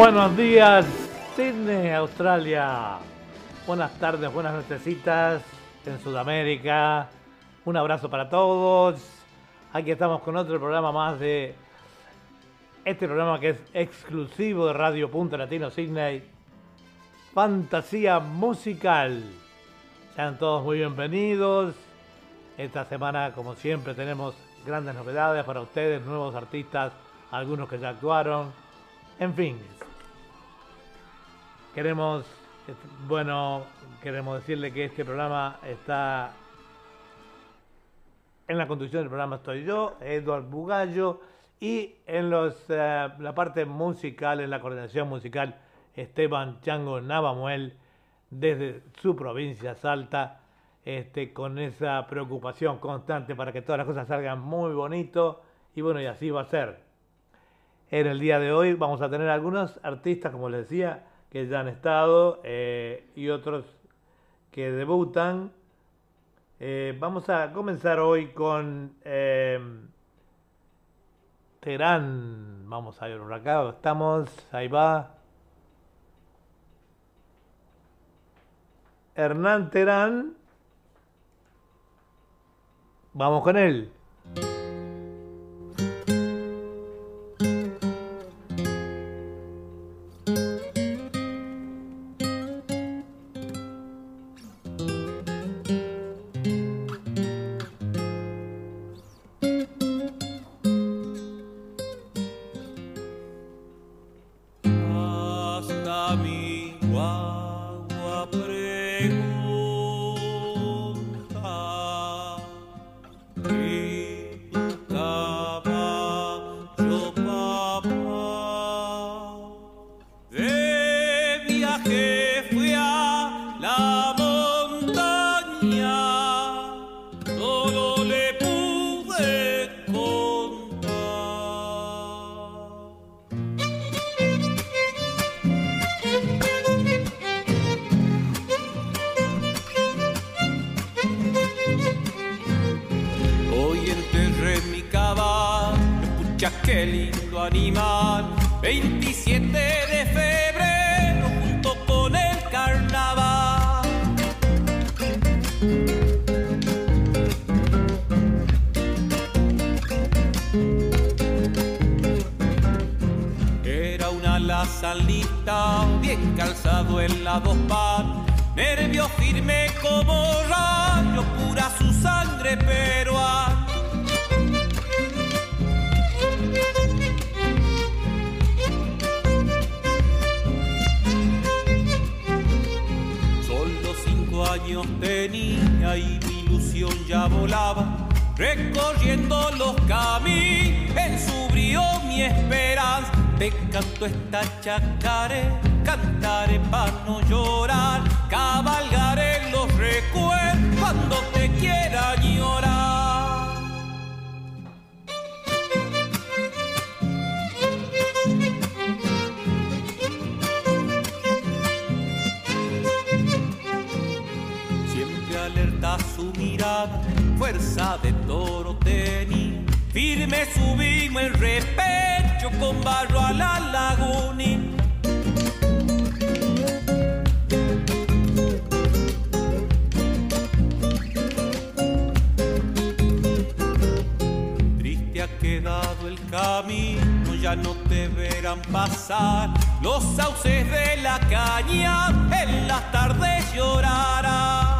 Buenos días, Sydney, Australia. Buenas tardes, buenas nochecitas en Sudamérica. Un abrazo para todos. Aquí estamos con otro programa más de este programa que es exclusivo de Radio Punto Latino Sydney. Fantasía musical. Sean todos muy bienvenidos. Esta semana, como siempre, tenemos grandes novedades para ustedes, nuevos artistas, algunos que ya actuaron. En fin, queremos, bueno, queremos decirle que este programa está en la conducción del programa estoy yo, Eduard Bugallo, y en los, eh, la parte musical, en la coordinación musical, Esteban Chango Navamuel, desde su provincia, Salta, este, con esa preocupación constante para que todas las cosas salgan muy bonito y bueno, y así va a ser. En el día de hoy vamos a tener algunos artistas, como les decía, que ya han estado eh, y otros que debutan. Eh, vamos a comenzar hoy con eh, Terán. Vamos a ver por acá, estamos, ahí va. Hernán Terán Vamos con él. Qué lindo animal. 27 de febrero junto con el carnaval. Era una lazalita, bien calzado en la dos pan, nervio firme como ra volaba, recorriendo los caminos, en su brío mi esperanza. Te canto esta chacaré, cantaré para no llorar, cabalgaré los recuerdos cuando te quiera llorar. fuerza de toro tenía. Firme subimos el repecho con barro a la laguna. Triste ha quedado el camino, ya no te verán pasar. Los sauces de la caña en las tardes llorarán.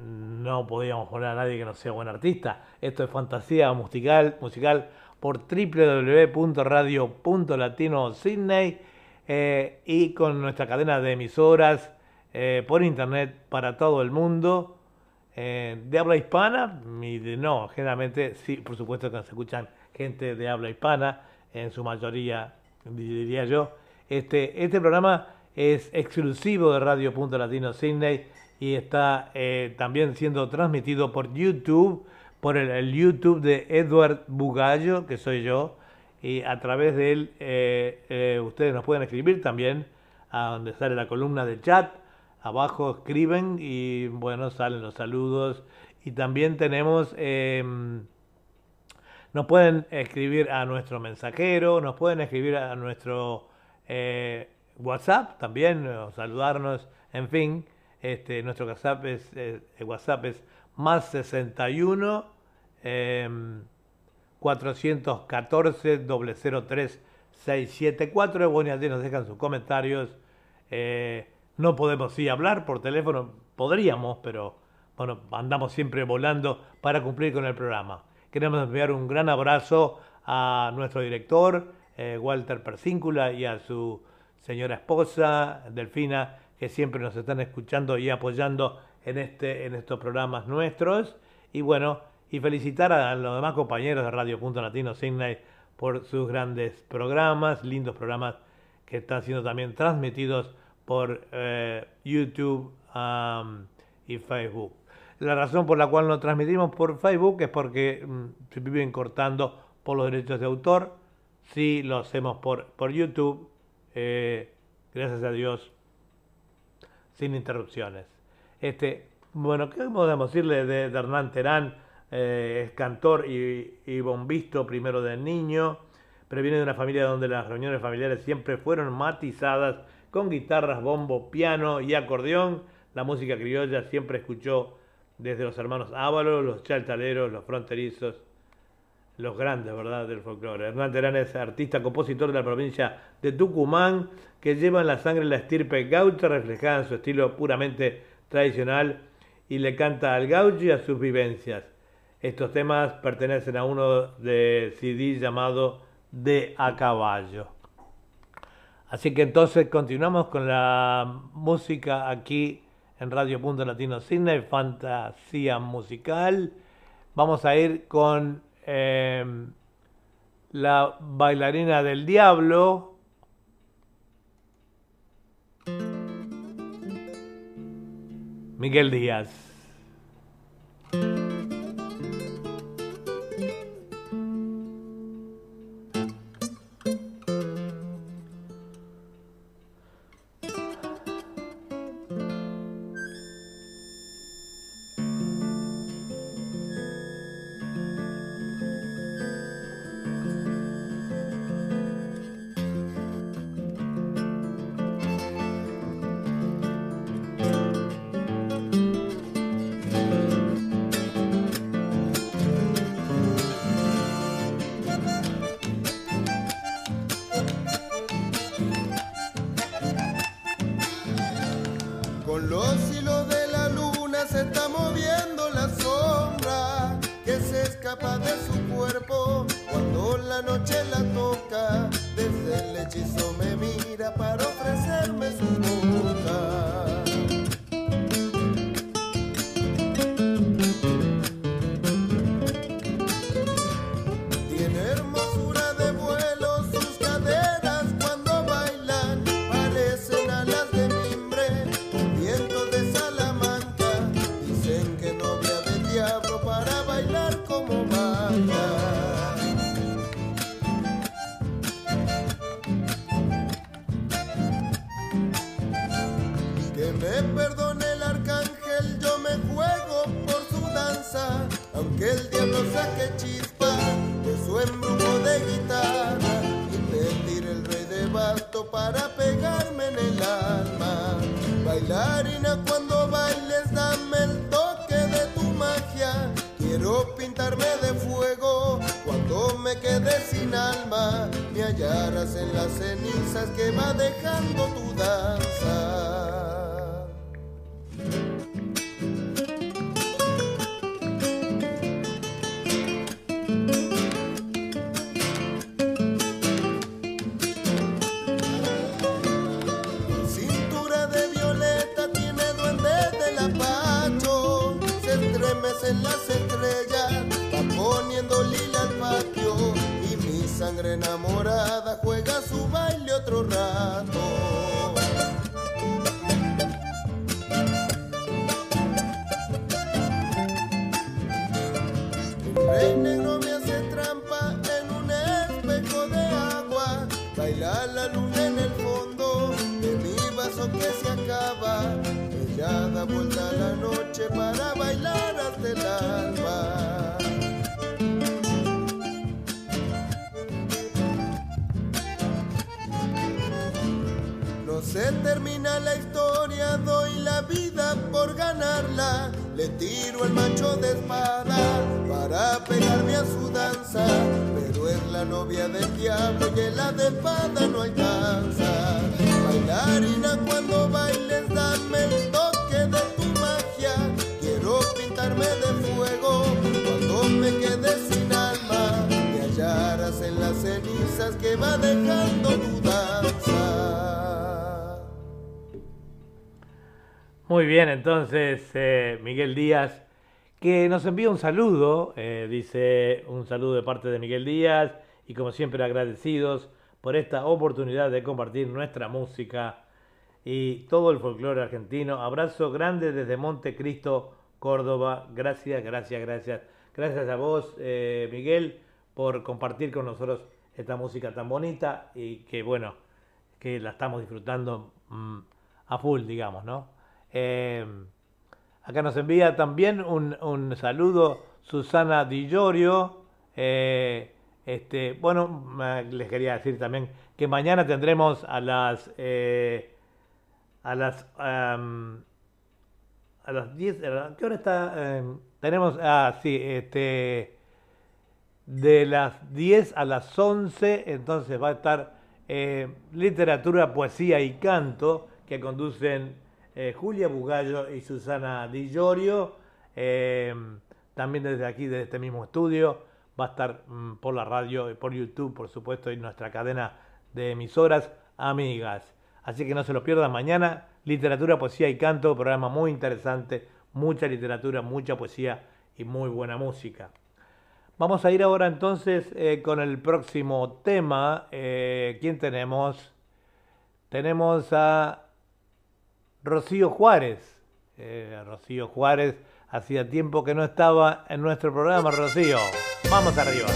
no podíamos poner a nadie que no sea buen artista. Esto es fantasía musical, musical por www.radio.latino Sydney eh, y con nuestra cadena de emisoras eh, por internet para todo el mundo. Eh, de habla hispana, no, generalmente sí, por supuesto que se escuchan gente de habla hispana, en su mayoría diría yo. Este, este programa es exclusivo de Radio Punto Latino Sydney y está eh, también siendo transmitido por YouTube, por el, YouTube de Edward Bugallo, que soy yo, y a través de él eh, ustedes nos pueden escribir también a donde sale la columna de chat abajo escriben y bueno, salen los saludos. Y también tenemos, em, nos pueden escribir a nuestro mensajero, nos pueden escribir a nuestro eh, WhatsApp también, saludarnos, en fin. Este, nuestro WhatsApp es, eh, WhatsApp es más 61 eh, 414 003 674. Bueno, y nos dejan sus comentarios. Eh, no podemos sí hablar por teléfono, podríamos, pero bueno, andamos siempre volando para cumplir con el programa. Queremos enviar un gran abrazo a nuestro director, eh, Walter Persíncula, y a su señora esposa, Delfina, que siempre nos están escuchando y apoyando en, este, en estos programas nuestros. Y bueno, y felicitar a los demás compañeros de Radio Punto Latino Sydney por sus grandes programas, lindos programas que están siendo también transmitidos por eh, YouTube y Facebook. La razón por la cual no transmitimos por Facebook es porque mm, se viven cortando por los derechos de autor. Sí lo hacemos por, por YouTube, eh, gracias a Dios, sin interrupciones. Este, bueno, ¿qué podemos decirle de, Hernán Terán? Eh, es cantor y, y bombisto primero del niño, pero viene de una familia donde las reuniones familiares siempre fueron matizadas con guitarras, bombo, piano y acordeón. La música criolla siempre escuchó desde los hermanos Ávalos, los chaltaleros, los fronterizos, los grandes, ¿verdad?, del folclore. Hernán Terán es artista, compositor de la provincia de Tucumán, que lleva en la sangre la estirpe gaucha, reflejada en su estilo puramente tradicional, y le canta al gaucho y a sus vivencias. Estos temas pertenecen a uno de CD llamado De a Caballo. Así que entonces continuamos con la música aquí en Radio Punto Latino Cine, fantasía musical. Vamos a ir con em, la bailarina del diablo. Miguel Díaz. escapa de su cuerpo. Entonces eh, Miguel Díaz, que nos envía un saludo, eh, dice un saludo de parte de Miguel Díaz y como siempre agradecidos por esta oportunidad de compartir nuestra música y todo el folclore argentino. Abrazo grande desde Montecristo, Córdoba. Gracias, gracias, gracias. Gracias a vos, eh, Miguel, por compartir con nosotros esta música tan bonita y que bueno, que la estamos disfrutando mm, a full, digamos, ¿no? Eh, acá nos envía también un, saludo Susana Di Llorio. Eh, este, bueno, les quería decir también que mañana tendremos a las eh, a las a las 10, ¿qué hora está? Em, tenemos, ah, sí, este, de las 10 a las 11, entonces va a estar eh, literatura, poesía y canto que conducen eh, Julia Bugallo y Susana Di Llorio. Eh, también desde aquí, desde este mismo estudio, va a estar mm, por la radio y por YouTube, por supuesto, y nuestra cadena de emisoras amigas. Así que no se lo pierdan mañana. Literatura, poesía y canto, programa muy interesante, mucha literatura, mucha poesía y muy buena música. Vamos a ir ahora entonces eh, con el próximo tema. ¿Quién tenemos? Tenemos a Rocío Juárez. Eh, Rocío Juárez, hacía tiempo que no estaba en nuestro programa, Rocío. Vamos arriba.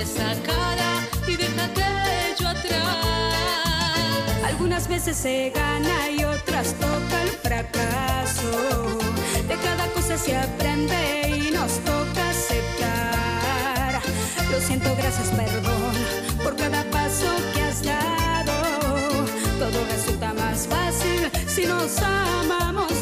Esa cara y deja aquello atrás. Algunas veces se gana y otras toca el fracaso. De cada cosa se aprende y nos toca aceptar. Lo siento, gracias, perdón por cada paso que has dado. Todo resulta más fácil si nos amamos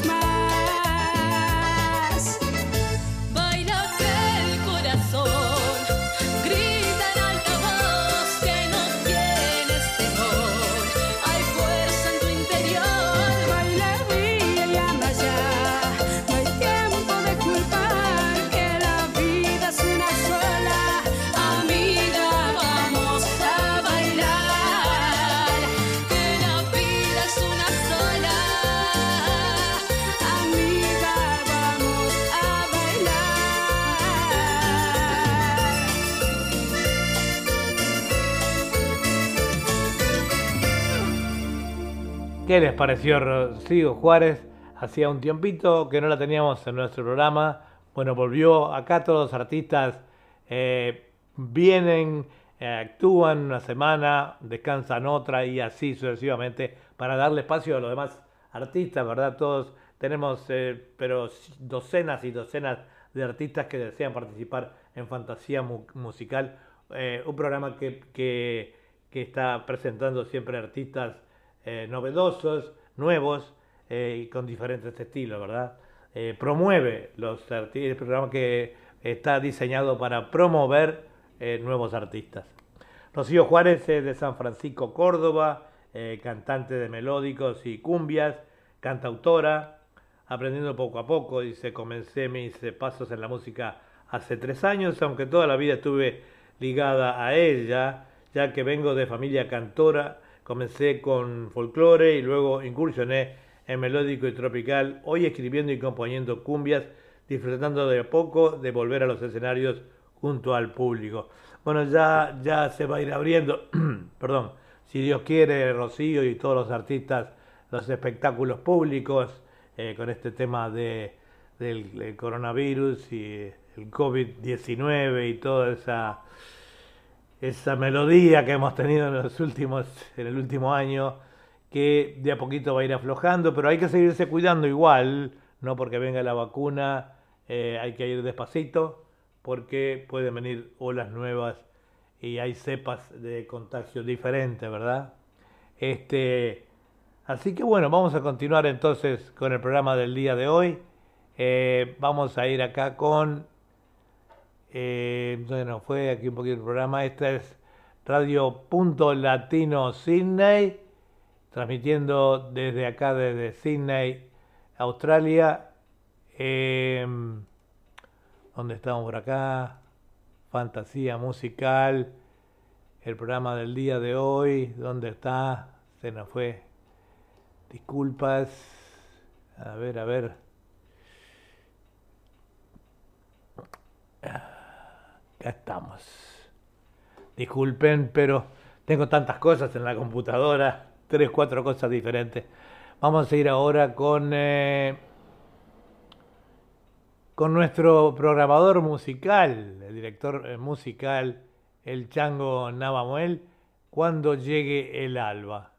¿Qué les pareció Rocío Juárez? Hacía un tiempito que no la teníamos en nuestro programa. Bueno, volvió acá todos los artistas eh, vienen, eh, actúan una semana, descansan otra y así sucesivamente para darle espacio a los demás artistas, ¿verdad? Todos tenemos, eh, pero docenas y docenas de artistas que desean participar en Fantasía Musical, un programa que, que, que, está presentando siempre artistas novedosos, nuevos y con diferentes estilos, ¿verdad? promueve los artistas, el programa que está diseñado para promover eh, nuevos artistas. Rocío Juárez es de San Francisco, Córdoba, eh, cantante de melódicos y cumbias, cantautora, aprendiendo poco a poco, dice, comencé mis eh, pasos en la música hace tres años, aunque toda la vida estuve ligada a ella, ya que vengo de familia cantora, comencé con folclore y luego incursioné en melódico y tropical, hoy escribiendo y componiendo cumbias disfrutando de poco de volver a los escenarios junto al público. Bueno, ya, ya se va a ir abriendo, perdón, si Dios quiere, Rocío y todos los artistas, los espectáculos públicos eh, con este tema de, del, coronavirus y el COVID-19 y toda esa, esa melodía que hemos tenido en, los últimos, en el último año, que de a poquito va a ir aflojando, pero hay que seguirse cuidando igual, no porque venga la vacuna eh, hay que ir despacito porque pueden venir olas nuevas y hay cepas de contagio diferentes, ¿verdad? Este, así que bueno, vamos a continuar entonces con el programa del día de hoy. Eh, vamos a ir acá con, eh, bueno, fue aquí un poquito el programa, este es Radio Punto Latino Sydney, transmitiendo desde acá, desde Sydney, Australia, eh, ¿Dónde estamos por acá? Fantasía musical. El programa del día de hoy. ¿Dónde está? Se nos fue. Disculpas. A ver, a ver. Acá estamos. Disculpen, pero tengo tantas cosas en la computadora. Tres, cuatro cosas diferentes. Vamos a ir ahora con... Eh, con nuestro programador musical, el director eh, musical, el Chango Navamuel, cuando llegue el alba.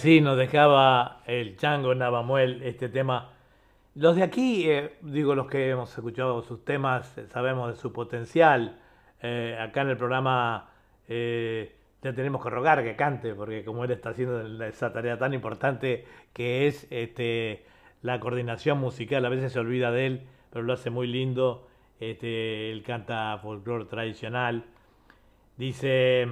Así nos dejaba el Chango Navamuel este tema. Los de aquí, eh, digo, los que hemos escuchado sus temas, eh, sabemos de su potencial. Eh, acá en el programa eh, ya tenemos que rogar que cante, porque como él está haciendo esa tarea tan importante que es este, la coordinación musical, a veces se olvida de él, pero lo hace muy lindo. Este, él canta folclore tradicional. Dice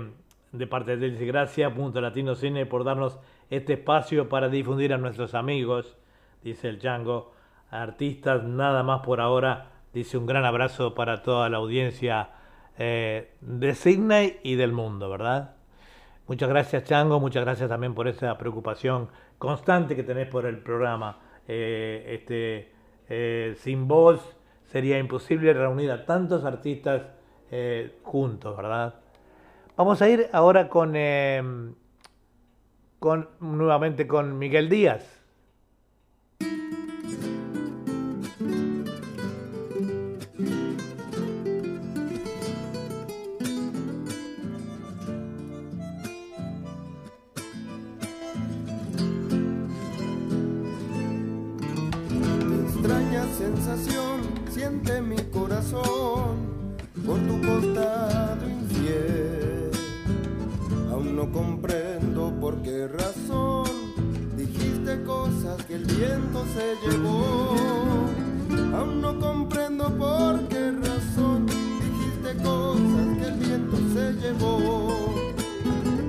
de parte de él, dice, gracias Punto Latino Cine por darnos este espacio para difundir a nuestros amigos, dice el Chango, artistas, nada más por ahora, dice un gran abrazo para toda la audiencia eh, de Sydney y del mundo, ¿verdad? Muchas gracias Chango, muchas gracias también por esa preocupación constante que tenés por el programa. Eh, este, eh, sin vos sería imposible reunir a tantos artistas juntos, ¿verdad? Vamos a ir ahora con, con nuevamente con Miguel Díaz. extraña sensación siente mi corazón por tu costado viento se llevó. Aún no comprendo por qué razón dijiste cosas que el viento se llevó.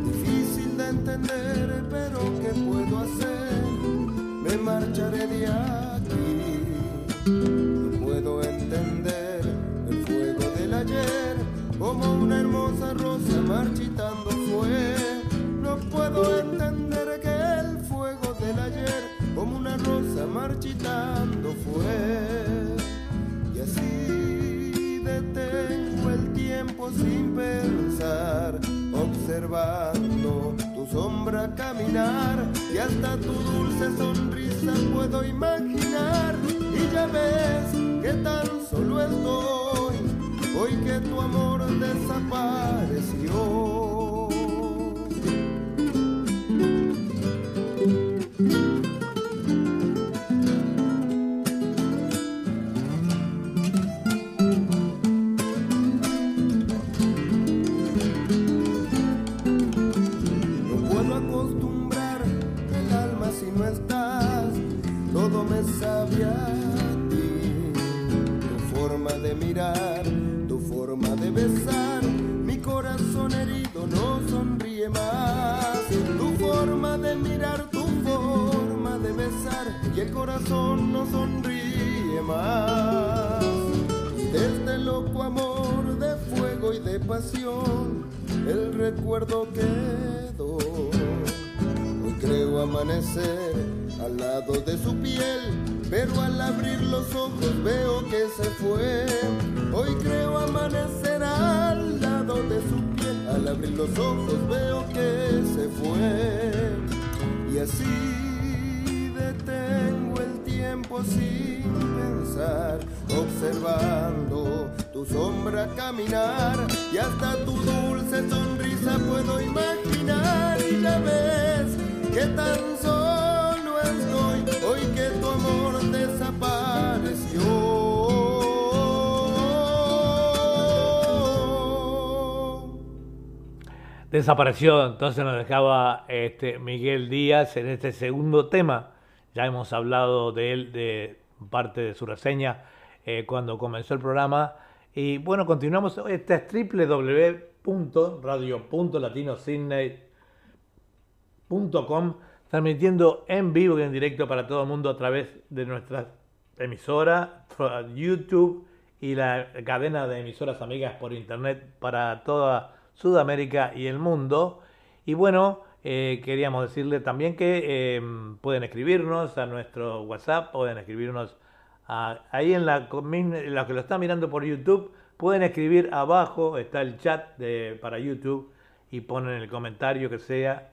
Difícil de entender, pero ¿qué puedo hacer? Me marcharé de aquí. No puedo entender el fuego del ayer como una hermosa rosa marchitando marchitando fue. Y así detengo el tiempo sin pensar, observando tu sombra caminar y hasta tu dulce sonrisa puedo imaginar. Y ya ves que tan solo estoy hoy que tu amor desapareció. Desapareció, entonces nos dejaba este, Miguel Díaz en este segundo tema. Ya hemos hablado de él, de parte de su reseña, eh, cuando comenzó el programa. Y bueno, continuamos. Esta es www.radio.latinosidney.com, transmitiendo en vivo y en directo para todo el mundo a través de nuestra emisora, YouTube y la cadena de emisoras amigas por internet para toda Sudamérica y el mundo. Y bueno, eh, queríamos decirle también que eh, pueden escribirnos a nuestro WhatsApp, pueden escribirnos a- ahí en la, que lo están mirando por YouTube, pueden escribir abajo, está el chat de, para YouTube y ponen el comentario que sea,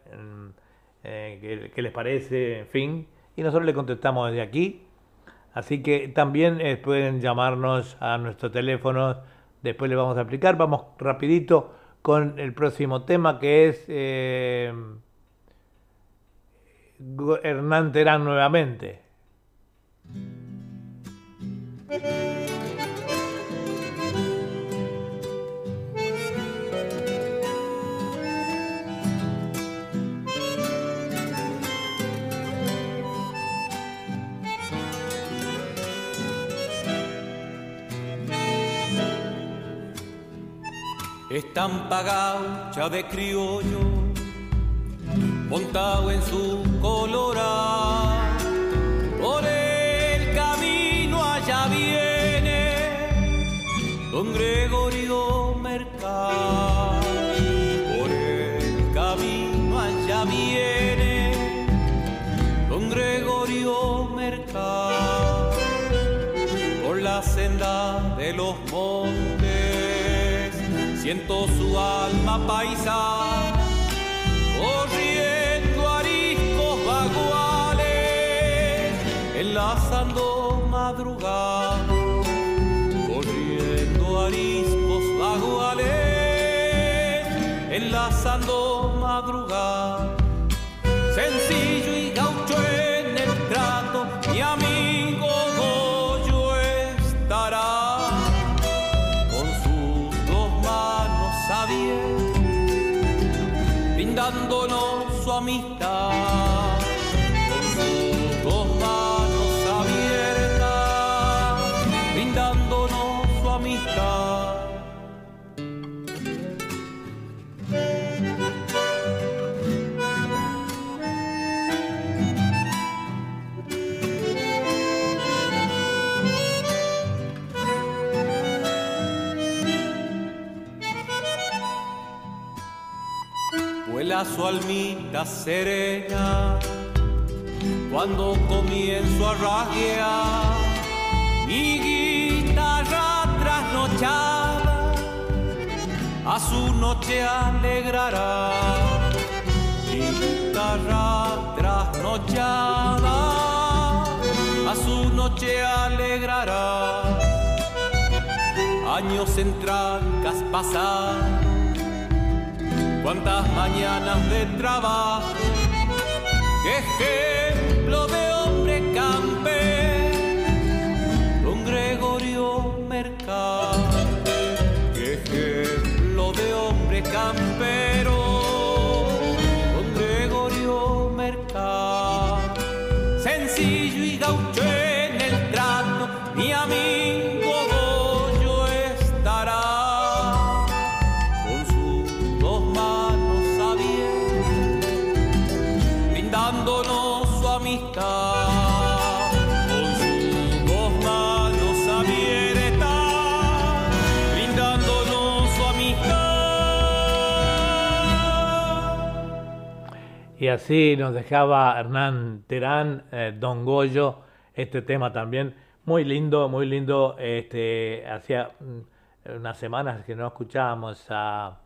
eh, que, les parece, en fin, y nosotros le contestamos desde aquí. Así que también pueden llamarnos a nuestro teléfono, después les vamos a explicar. Vamos rapidito con el próximo tema que es eh, Hernán Terán nuevamente. Estampa gaucha de criollo, montado en su colorado, por el camino allá viene don Gregorio Mercado, por el camino allá viene don Gregorio Mercado por la senda de los montes. Siento su alma paisa corriendo ariscos vaguales, enlazando madrugada, corriendo ariscos vaguales, enlazando su almita serena cuando comienzo a rasguear mi guitarra trasnochada a su noche alegrará mi guitarra trasnochada a su noche alegrará. Años en trancas cuántas mañanas de trabajo, qué ejemplo de hombre campe, don Gregorio Mercado, así nos dejaba Hernán Terán, eh, Don Goyo, este tema también. Muy lindo, muy lindo. Este, hacía mm, unas semanas que no escuchábamos a,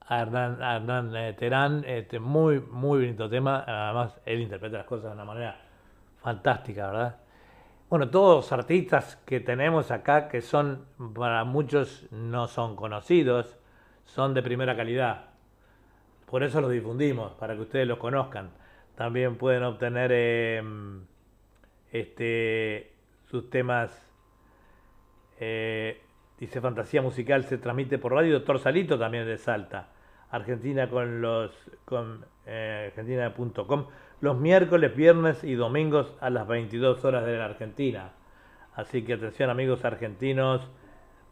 a Hernán, a Hernán, eh, Terán. Este, muy, muy bonito tema. Además, él interpreta las cosas de una manera fantástica, ¿verdad? bueno, todos los artistas que tenemos acá, que son, para muchos no son conocidos, son de primera calidad. Por eso los difundimos, para que ustedes los conozcan. También pueden obtener eh, este, sus temas. eh, dice Fantasía Musical se transmite por radio. Doctor Salito también de Salta. Argentina con los con eh, argentina.com los miércoles, viernes y domingos a las 22 horas de la Argentina. Así que atención amigos argentinos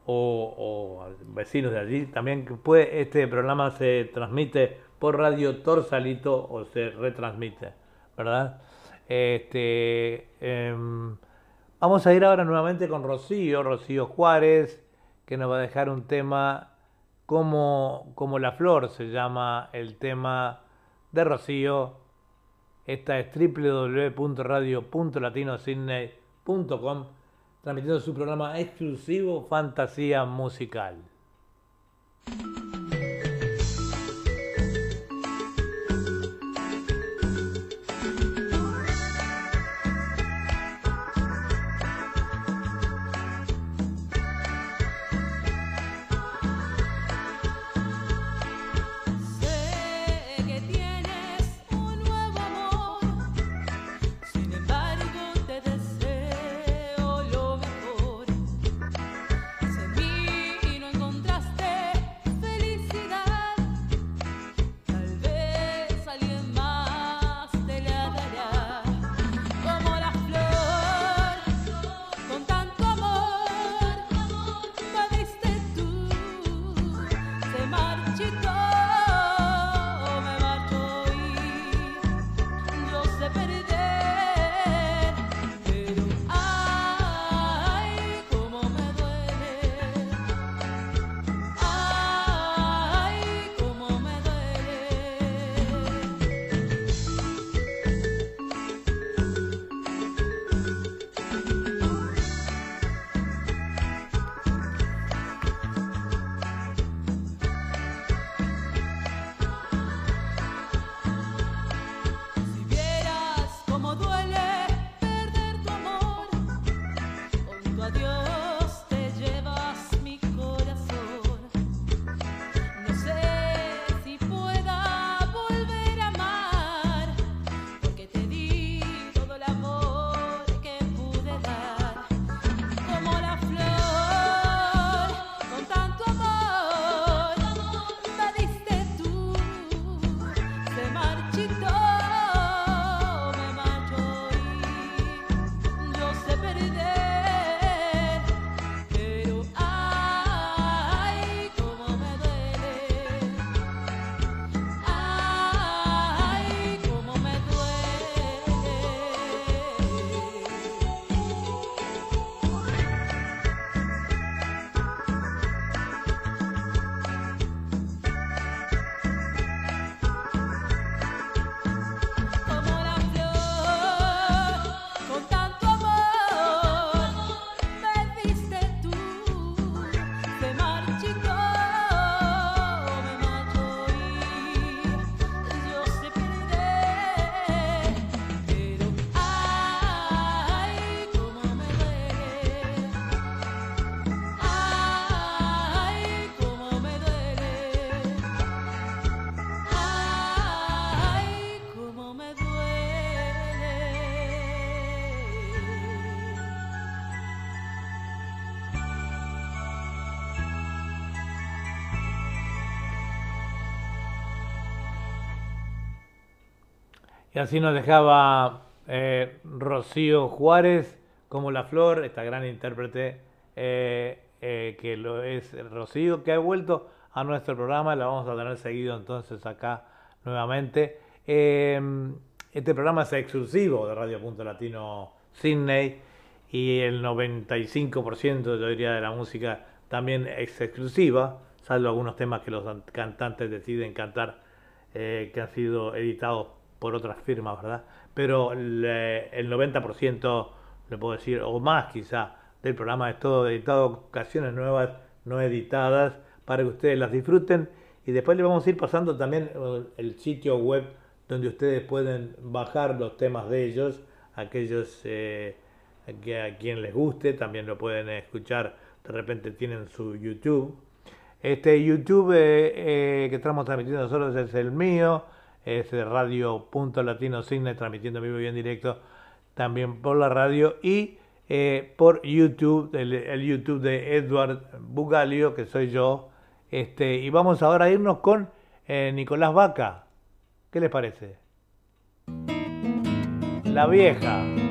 o, o vecinos de allí. También puede, este programa se transmite por radio Torsalito o se retransmite, ¿verdad? Este, em, vamos a ir ahora nuevamente con Rocío, Rocío Juárez, que nos va a dejar un tema como, como la flor, se llama el tema de Rocío. Esta es www.radio.latinosydney.com, transmitiendo su programa exclusivo Fantasía Musical. Y así nos dejaba eh, Rocío Juárez como la flor, esta gran intérprete eh, eh, que lo es Rocío, que ha vuelto a nuestro programa, la vamos a tener seguido entonces acá nuevamente. Eh, este programa es exclusivo de Radio Punto Latino Sydney y el 95% yo diría de la música también es exclusiva, salvo algunos temas que los cantantes deciden cantar que han sido editados por otras firmas, ¿verdad? Pero le- el 90%, le puedo decir, o más quizá, del programa es todo editado, canciones nuevas, no editadas, para que ustedes las disfruten. Y después les vamos a ir pasando también eh, el sitio web donde ustedes pueden bajar los temas de ellos, aquellos eh, que a quien les guste también lo pueden escuchar. De repente tienen su YouTube. Este YouTube eh, que estamos transmitiendo nosotros es el mío, es Radio Punto Latino Cine, transmitiendo vivo y en directo también por la radio y eh, por YouTube, el, el YouTube de Edward Bugalio, que soy yo. Este, y vamos ahora a irnos con eh, Nicolás Vaca. ¿Qué les parece? La vieja.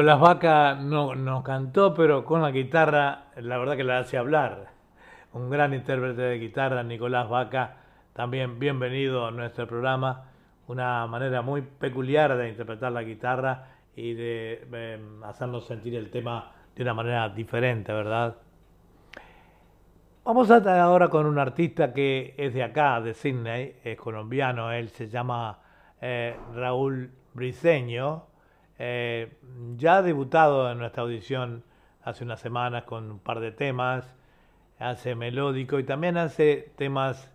Nicolás Vaca no, no cantó, pero con la guitarra, la verdad que la hace hablar. Un gran intérprete de guitarra, Nicolás Vaca, también bienvenido a nuestro programa. Una manera muy peculiar de interpretar la guitarra y de eh, hacernos sentir el tema de una manera diferente, ¿verdad? Vamos a estar ahora con un artista que es de acá, de Sydney, es colombiano, él se llama eh, Raúl Briseño, eh, ya ha debutado en nuestra audición hace unas semanas con un par de temas, hace melódico y también hace temas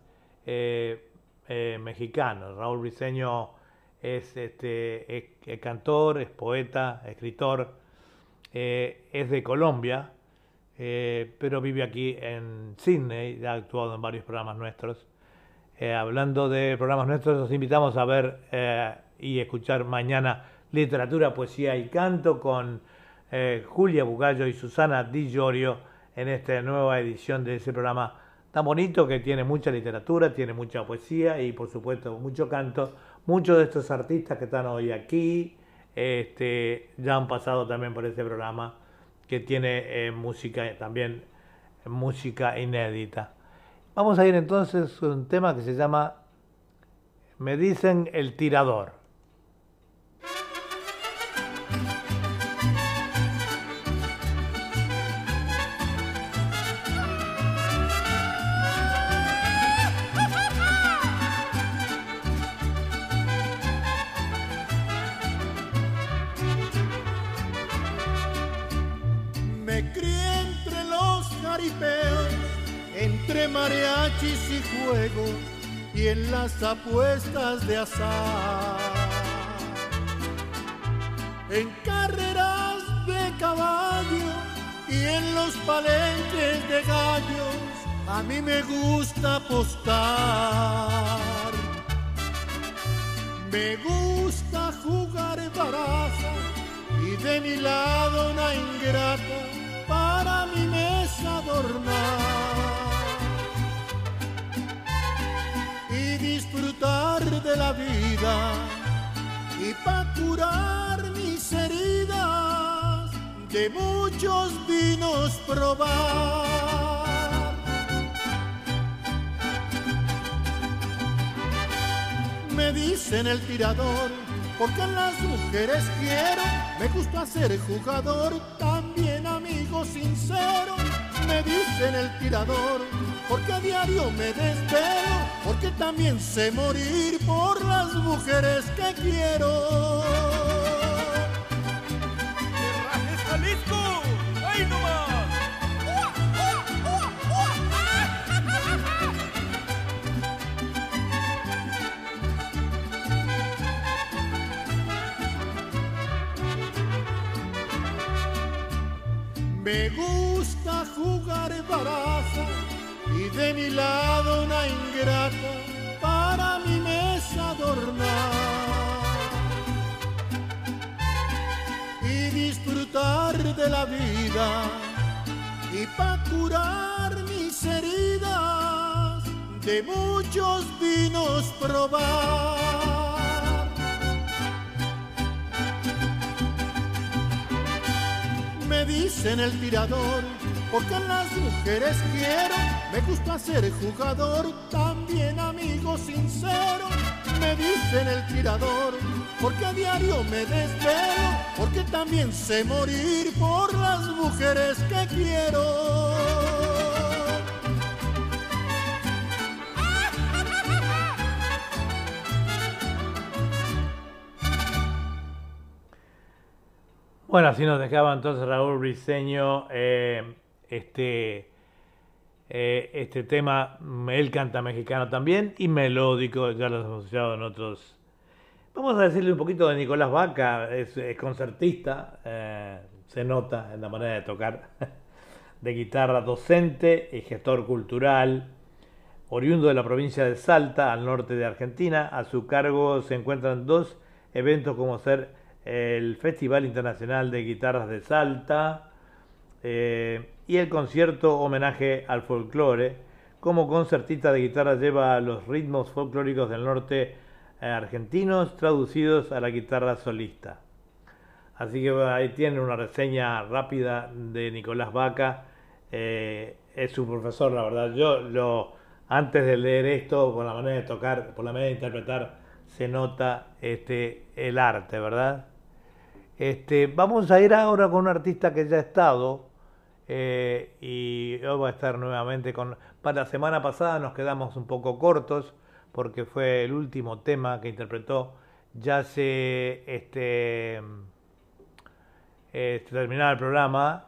eh, eh, mexicanos. Raúl Briseño es, este, es- es cantor, es poeta, escritor, es de Colombia, pero vive aquí en Sydney, ya ha actuado en varios programas nuestros. Hablando de programas nuestros, los invitamos a ver y escuchar mañana literatura, poesía y canto con eh, Julia Bugallo y Susana Di Llorio en esta nueva edición de ese programa tan bonito que tiene mucha literatura, tiene mucha poesía y por supuesto mucho canto. Muchos de estos artistas que están hoy aquí este, ya han pasado también por este programa que tiene eh, música también música inédita. Vamos a ir entonces a un tema que se llama Me dicen el tirador. Entre mariachis y juegos y en las apuestas de azar. En carreras de caballo y en los palenques de gallos, a mí me gusta apostar. Me gusta jugar baraja y de mi lado una ingrata para mi mesa adornar. Disfrutar de la vida y para curar mis heridas de muchos vinos probar. Me dicen el tirador, porque a las mujeres quiero, me gusta ser jugador, también amigo sincero. Me dicen el tirador, porque a diario me desvelo, porque también sé morir por las mujeres que quiero. ¡Rajes Jalisco! ¡Ahí nomás! Me gusta jugar baraja y de mi lado una ingrata para mi mesa adornar y disfrutar de la vida y pa' curar mis heridas de muchos vinos probar. Me dicen el tirador, porque a las mujeres quiero, me gusta ser jugador, también amigo sincero. Me dicen el tirador, porque a diario me desvelo, porque también sé morir por las mujeres que quiero. Bueno, así nos dejaba entonces Raúl Briseño eh, este, eh, este tema. Él canta mexicano también y melódico, ya lo hemos escuchado en otros. Vamos a decirle un poquito de Nicolás Vaca, es, concertista, eh, se nota en la manera de tocar, de guitarra docente y gestor cultural, oriundo de la provincia de Salta, al norte de Argentina. A su cargo se encuentran dos eventos como ser el Festival Internacional de Guitarras de Salta eh, y el concierto homenaje al folclore. Como concertista de guitarra lleva los ritmos folclóricos del norte eh, argentinos traducidos a la guitarra solista. Así que ahí tienen una reseña rápida de Nicolás Vaca. Eh, es su profesor, la verdad. Yo lo antes de leer esto, por la manera de tocar, por la manera de interpretar, se nota este el arte, ¿verdad? Este, vamos a ir ahora con un artista que ya ha estado eh, y hoy va a estar nuevamente con... Para la semana pasada nos quedamos un poco cortos porque fue el último tema que interpretó ya se este, terminaba el programa.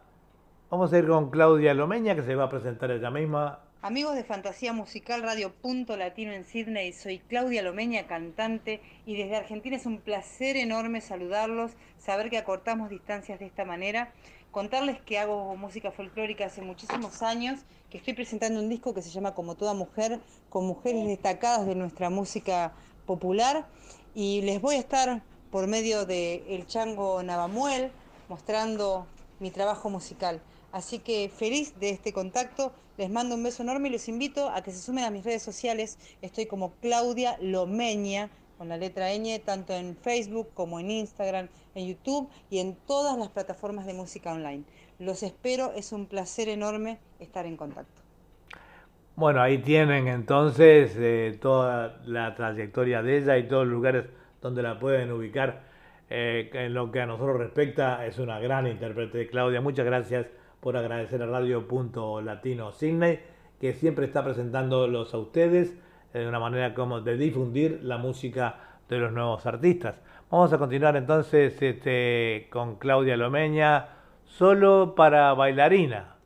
Vamos a ir con Claudia Lomeña que se va a presentar ella misma. Amigos de Fantasía Musical Radio Punto Latino en Sydney, soy Claudia Lomeña, cantante, y desde Argentina es un placer enorme saludarlos, saber que acortamos distancias de esta manera, contarles que hago música folclórica hace muchísimos años, que estoy presentando un disco que se llama Como toda mujer, con mujeres destacadas de nuestra música popular, y les voy a estar por medio de El Chango Navamuel mostrando mi trabajo musical. Así que feliz de este contacto, les mando un beso enorme y los invito a que se sumen a mis redes sociales. Estoy como Claudia Lomeña, con la letra ñ, tanto en Facebook como en Instagram, en YouTube y en todas las plataformas de música online. Los espero, es un placer enorme estar en contacto. Bueno, ahí tienen entonces eh, toda la trayectoria de ella y todos los lugares donde la pueden ubicar. Eh, en lo que a nosotros respecta, es una gran intérprete. Claudia, muchas gracias por agradecer a Radio Punto Latino Sydney, que siempre está presentándolos a ustedes de una manera como de difundir la música de los nuevos artistas. Vamos a continuar entonces este, con Claudia Lomeña, solo para bailarina.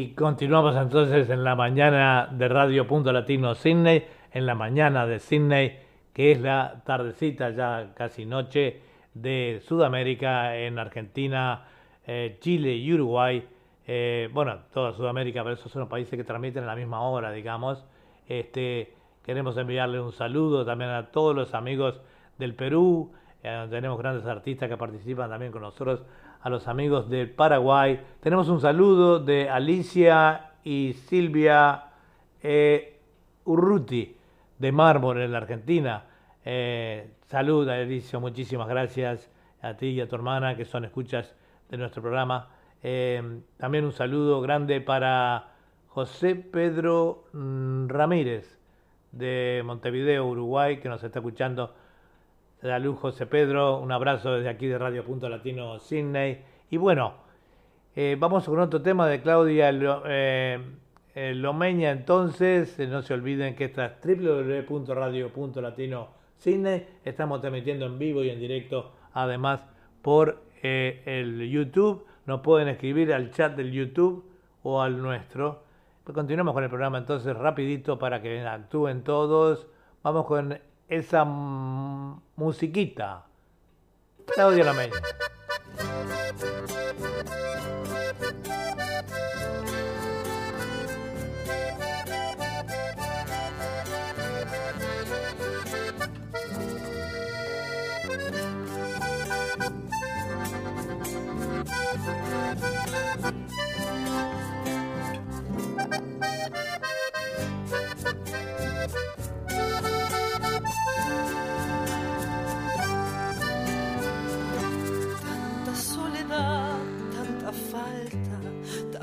Y continuamos entonces en la mañana de Radio Punto Latino Sydney, en la mañana de Sydney, que es la tardecita, ya casi noche, de Sudamérica, en Argentina, eh, Chile y Uruguay. Eh, bueno, toda Sudamérica, pero esos son los países que transmiten a la misma hora, digamos. Este, queremos enviarle un saludo también a todos los amigos del Perú, eh, tenemos grandes artistas que participan también con nosotros, a los amigos del Paraguay. Tenemos un saludo de Alicia y Silvia eh, Urruti de Mármol en la Argentina. Eh, salud, Alicia, muchísimas gracias a ti y a tu hermana que son escuchas de nuestro programa. Eh, también un saludo grande para José Pedro mm, Ramírez de Montevideo, Uruguay, que nos está escuchando. Salud, José Pedro. Un abrazo desde aquí de Radio Punto Latino Sydney. Y bueno, eh, vamos con otro tema de Claudia Lo- eh, eh, Lomeña. Entonces, no se olviden que esta es www.radio.latino Sydney. Estamos transmitiendo en vivo y en directo, además, por el YouTube. Nos pueden escribir al chat del YouTube o al nuestro. Continuamos con el programa entonces rapidito para que actúen todos. Vamos con esa musiquita. Claudia Lomeña. Tanta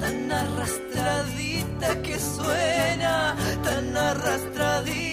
tan arrastradita que suena, tan arrastradita.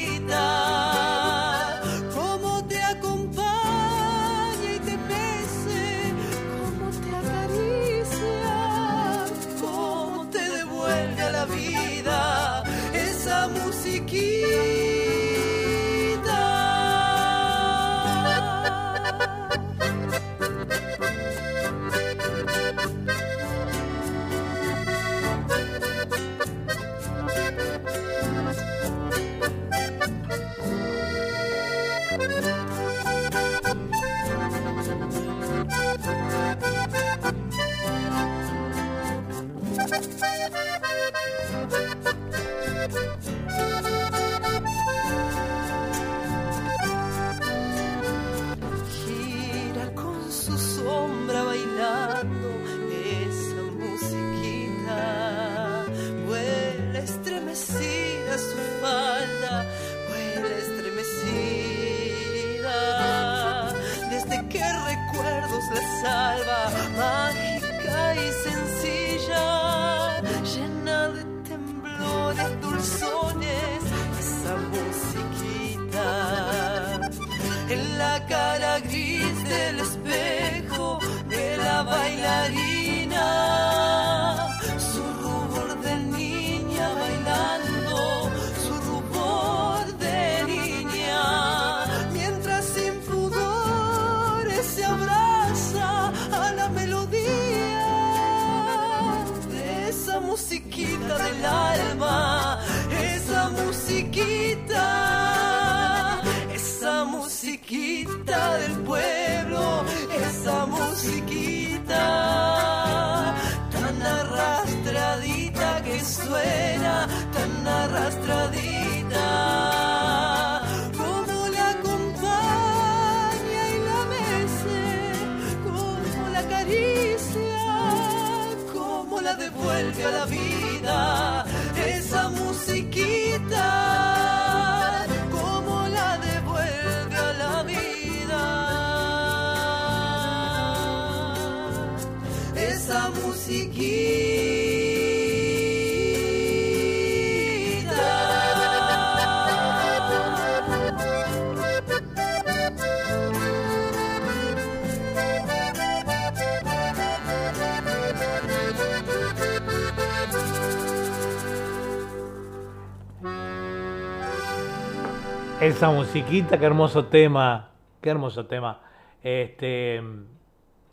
Esa musiquita, qué hermoso tema, qué hermoso tema. Este,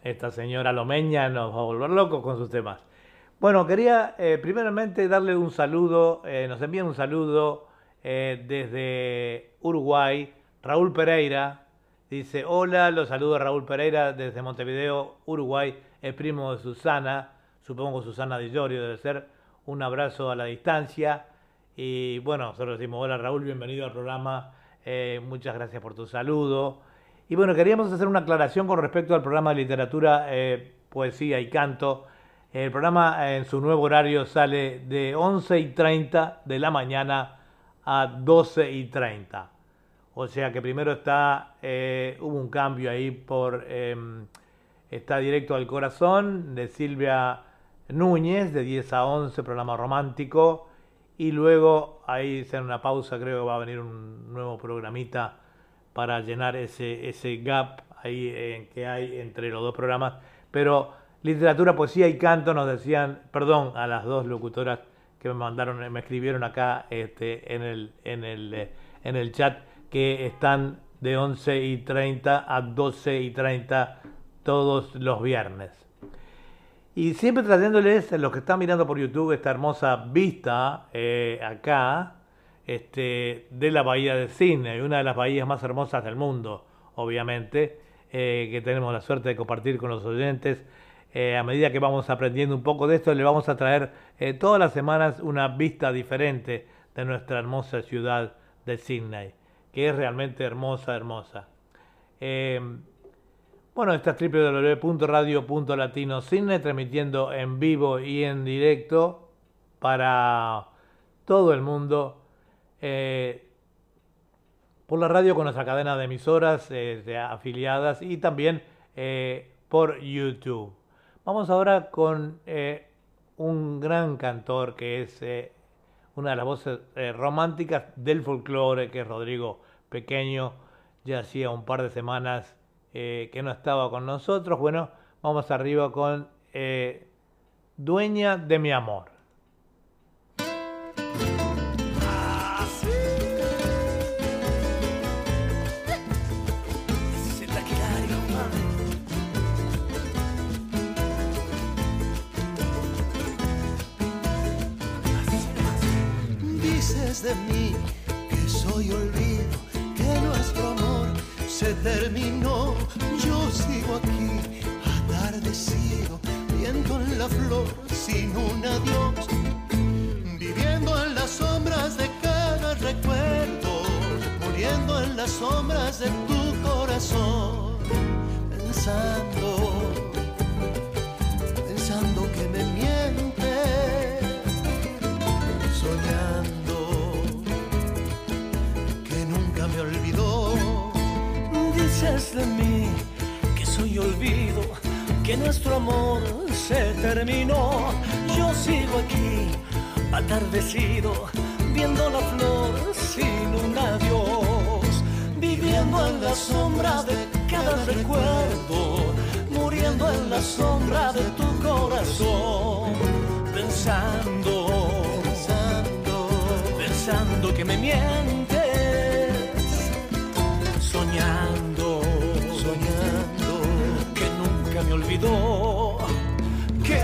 esta señora Lomeña nos va a volver locos con sus temas. Bueno, quería eh, primeramente darle un saludo, eh, nos envían un saludo eh, desde Uruguay, Raúl Pereira. Dice, hola, los saludo a Raúl Pereira desde Montevideo, Uruguay, es primo de Susana, supongo Susana Di Llorio debe ser. Un abrazo a la distancia. Y bueno, nosotros decimos, hola Raúl, bienvenido al programa, eh, muchas gracias por tu saludo. Y bueno, queríamos hacer una aclaración con respecto al programa de literatura, eh, poesía y canto. El programa eh, en su nuevo horario sale de 11 y 30 de la mañana a 12 y 30. O sea que primero está, hubo un cambio ahí por, em, está directo al corazón de Silvia Núñez, de 10 a 11, programa romántico. Y luego ahí en una pausa, creo que va a venir un nuevo programita para llenar ese, ese gap ahí eh, que hay entre los dos programas. Pero literatura, poesía y canto nos decían, perdón, a las dos locutoras que me mandaron, me escribieron acá este, en, el, en, el, eh, en el chat que están de 11 y 30 a 12 y 30 todos los viernes. Y siempre trayéndoles, los que están mirando por YouTube, esta hermosa vista eh, acá este, de la bahía de Sydney, una de las bahías más hermosas del mundo, obviamente, eh, que tenemos la suerte de compartir con los oyentes. Eh, a medida que vamos aprendiendo un poco de esto, le vamos a traer todas las semanas una vista diferente de nuestra hermosa ciudad de Sydney, que es realmente hermosa, hermosa. Bueno, esta es www.radio.latino Sydney, transmitiendo en vivo y en directo para todo el mundo. eh, por la radio con nuestra cadena de emisoras eh, afiliadas y también eh, por YouTube. Vamos ahora con un gran cantor que es una de las voces románticas del folclore, que es Rodrigo Pequeño. Ya hacía un par de semanas eh, que no estaba con nosotros. Bueno, vamos arriba con eh, Dueña de mi amor. De mí que soy olvido, que nuestro amor se terminó aquí, atardecido, viento en la flor sin un adiós, viviendo en las sombras de cada recuerdo, muriendo en las sombras de tu corazón, pensando, pensando que me miente, soñando que nunca me olvidó, dices de mí olvido, que nuestro amor se terminó. Yo sigo aquí, atardecido, viendo la flor sin un adiós, viviendo en la sombra de cada recuerdo, muriendo en la sombra de tu corazón, pensando, Pensando, pensando que me mientes, soñando, que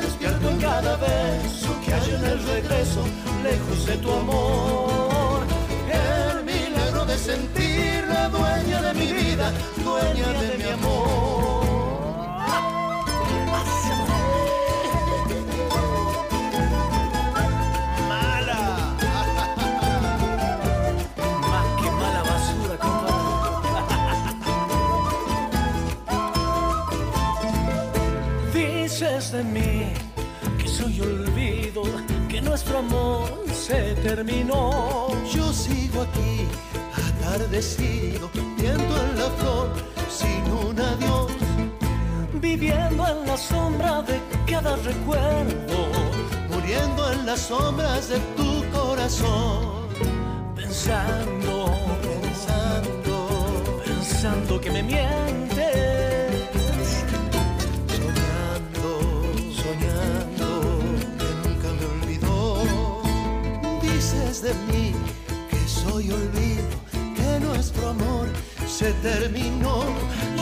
despierto en cada beso que hay en el regreso, lejos de tu amor, el milagro de sentir la dueña de mi vida, dueña de mi amor. Que soy olvido, que nuestro amor se terminó. yo sigo aquí, atardecido, viendo en la flor sin un adiós. Viviendo en la sombra de cada recuerdo, muriendo en las sombras de tu corazón, pensando, pensando, pensando que me mientes. De mí que soy olvido, que nuestro amor se terminó.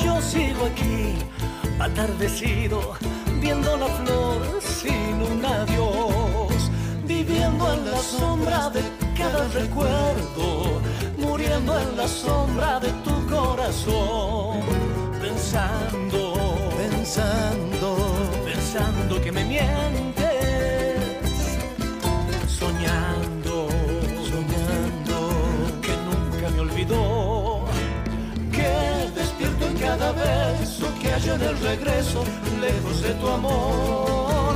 Yo sigo aquí, atardecido, viendo la flor sin un adiós, viviendo en la sombra de cada recuerdo, muriendo en la sombra de tu corazón, pensando, Pensando, pensando que me mientes, cada beso que hay en el regreso, lejos de tu amor,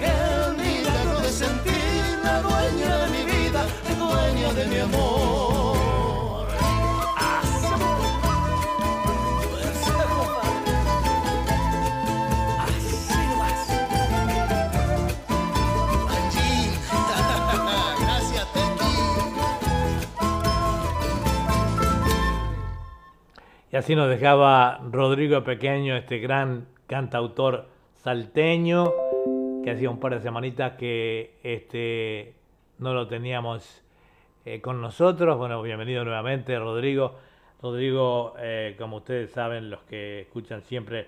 el milagro de sentir la dueña de mi vida, dueña de mi amor. Así nos dejaba Rodrigo Pequeño, este gran cantautor salteño, que hacía un par de semanitas que este, no lo teníamos eh, con nosotros. Bueno, bienvenido nuevamente, Rodrigo. Rodrigo, eh, como ustedes saben, los que escuchan siempre,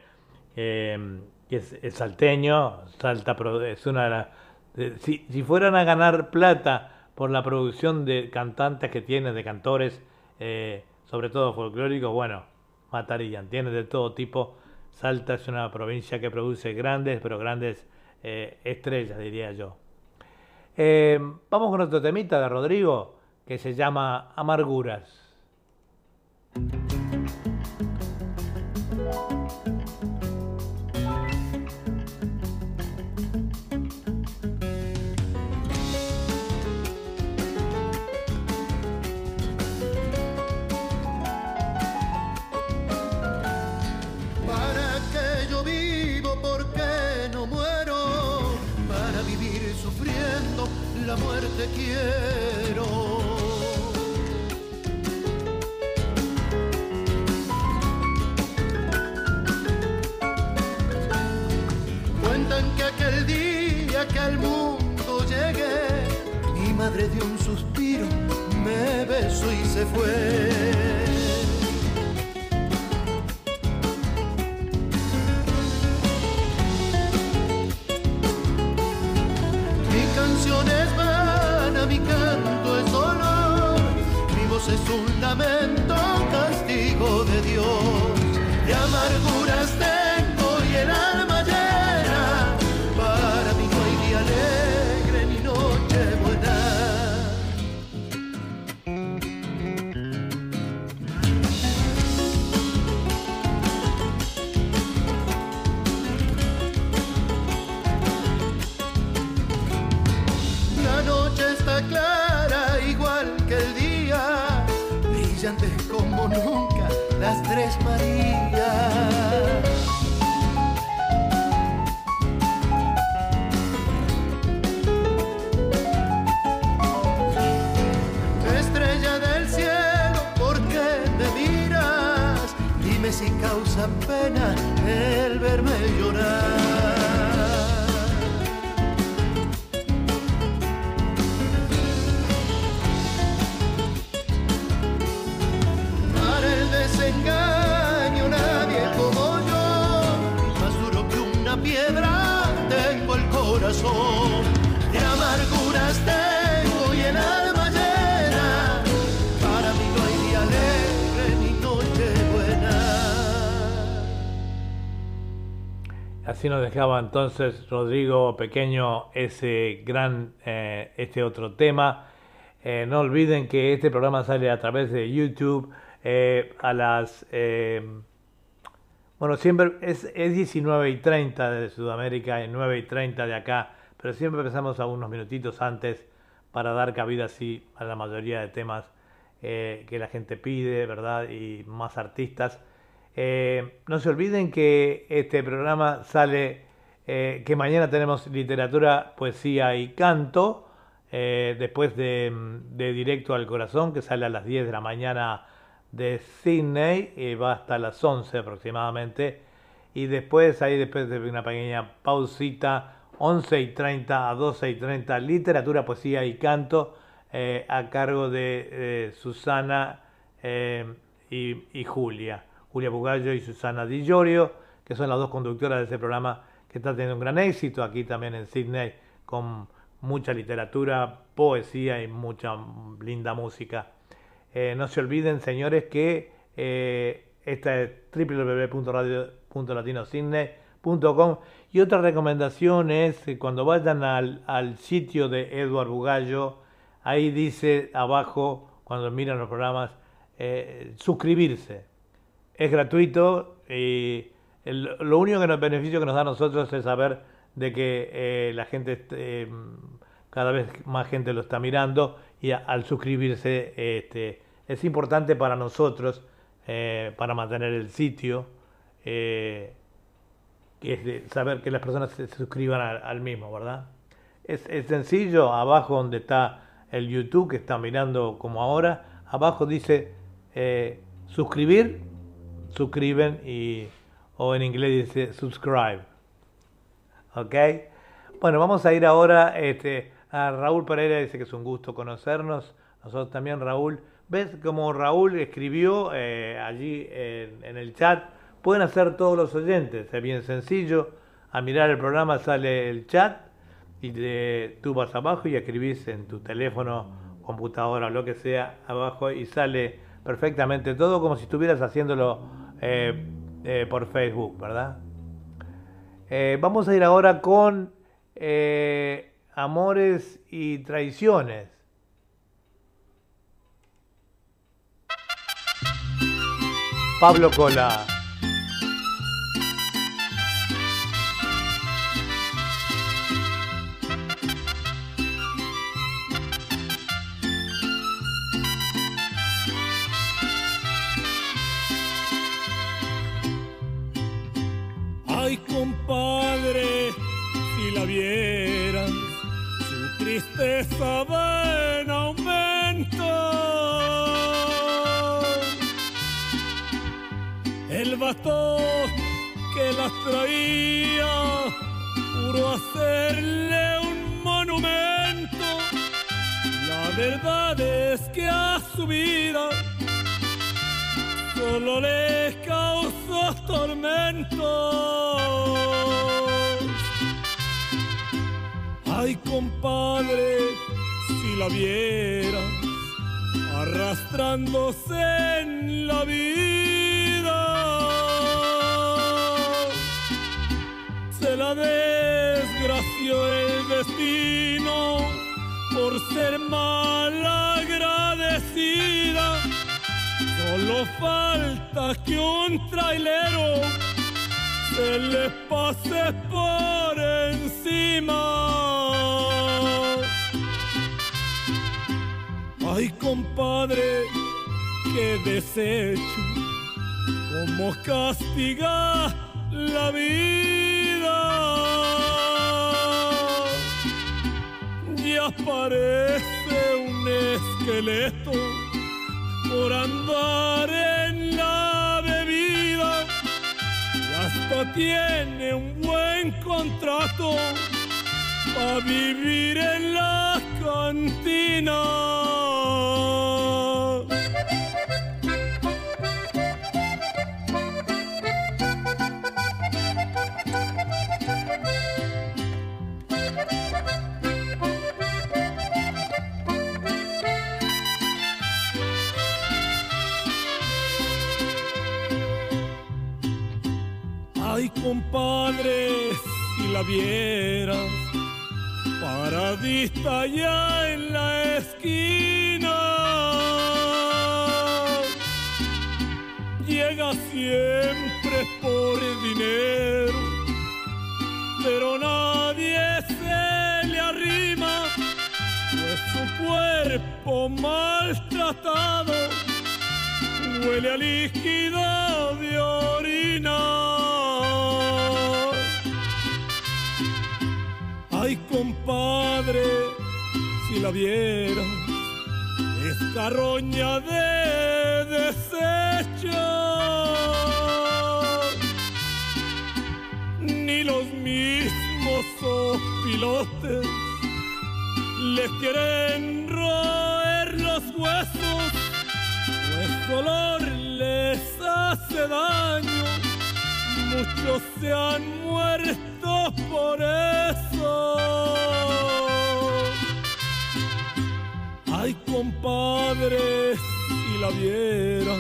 que es, salteño, Salta es una de las... si, si fueran a ganar plata por la producción de cantantes que tiene, de cantores, eh, sobre todo folclóricos, bueno, matarían. Tiene de todo tipo. Salta es una provincia que produce grandes, pero grandes eh, estrellas, diría yo. Eh, vamos con otro temita de Rodrigo que se llama Amarguras. La muerte quiero. Nos dejaba entonces Rodrigo Pequeño ese gran, eh, este otro tema. Eh, no olviden que este programa sale a través de YouTube eh, a las... eh, bueno, siempre es, es 19 y 30 de Sudamérica y 9 y 30 de acá, pero siempre empezamos a unos minutitos antes para dar cabida así a la mayoría de temas que la gente pide, ¿verdad? Y más artistas. Eh, no se olviden que este programa sale, eh, que mañana tenemos literatura, poesía y canto, eh, después de, Directo al Corazón, que sale a las 10 de la mañana de Sydney y va hasta las 11 aproximadamente. Y después, ahí después de una pequeña pausita, 11 y 30 a 12 y 30, literatura, poesía y canto, a cargo de Susana y Julia. Julia Bugallo y Susana Di Llorio, que son las dos conductoras de ese programa que está teniendo un gran éxito aquí también en Sydney, con mucha literatura, poesía y mucha linda música. Eh, no se olviden, señores, que eh, esta es www.radio.latinocidney.com y otra recomendación es que cuando vayan al, al sitio de Edward Bugallo, ahí dice abajo, cuando miran los programas, eh, suscribirse. Es gratuito y lo único que nos beneficio que nos da a nosotros es saber de que eh, la gente, eh, cada vez más gente lo está mirando y al suscribirse este, es importante para nosotros, eh, para mantener el sitio, eh, que saber que las personas se suscriban al, al mismo, ¿verdad? Es, es sencillo, abajo donde está el YouTube que está mirando como ahora, abajo dice suscribir, suscriben y, o en inglés dice subscribe. ¿Ok? Bueno, vamos a ir ahora este, a Raúl Pereira, dice que es un gusto conocernos. Nosotros también, Raúl. ¿Ves como Raúl escribió eh, allí en, el chat? Pueden hacer todos los oyentes, es bien sencillo. A mirar el programa sale el chat y tú vas abajo y escribís en tu teléfono, computadora o lo que sea abajo y sale perfectamente todo como si estuvieras haciéndolo eh, eh, por Facebook, ¿verdad? Eh, vamos a ir ahora con Amores y Traiciones. Pablo Cola. Tristeza en aumento. El bastón que las traía, puro hacerle un monumento. La verdad es que a su vida solo les causó tormentos. Ay, compadre, si la vieras arrastrándose en la vida, se la desgració el destino por ser mal agradecida. Solo falta que un trailero se le pase por encima. Compadre, qué desecho, cómo castiga la vida. Ya parece un esqueleto por andar en la bebida y hasta tiene un buen contrato para vivir en la cantina. Compadre, si la vieras, paradista ya en la esquina. Llega siempre por el dinero, pero nadie se le arrima, pues su cuerpo maltratado huele a líquido la vieras, es carroña de desecho. Ni los mismos pilotes les quieren roer los huesos, pues dolor les hace daño. Muchos se han muerto por eso. Compadre, si la vieras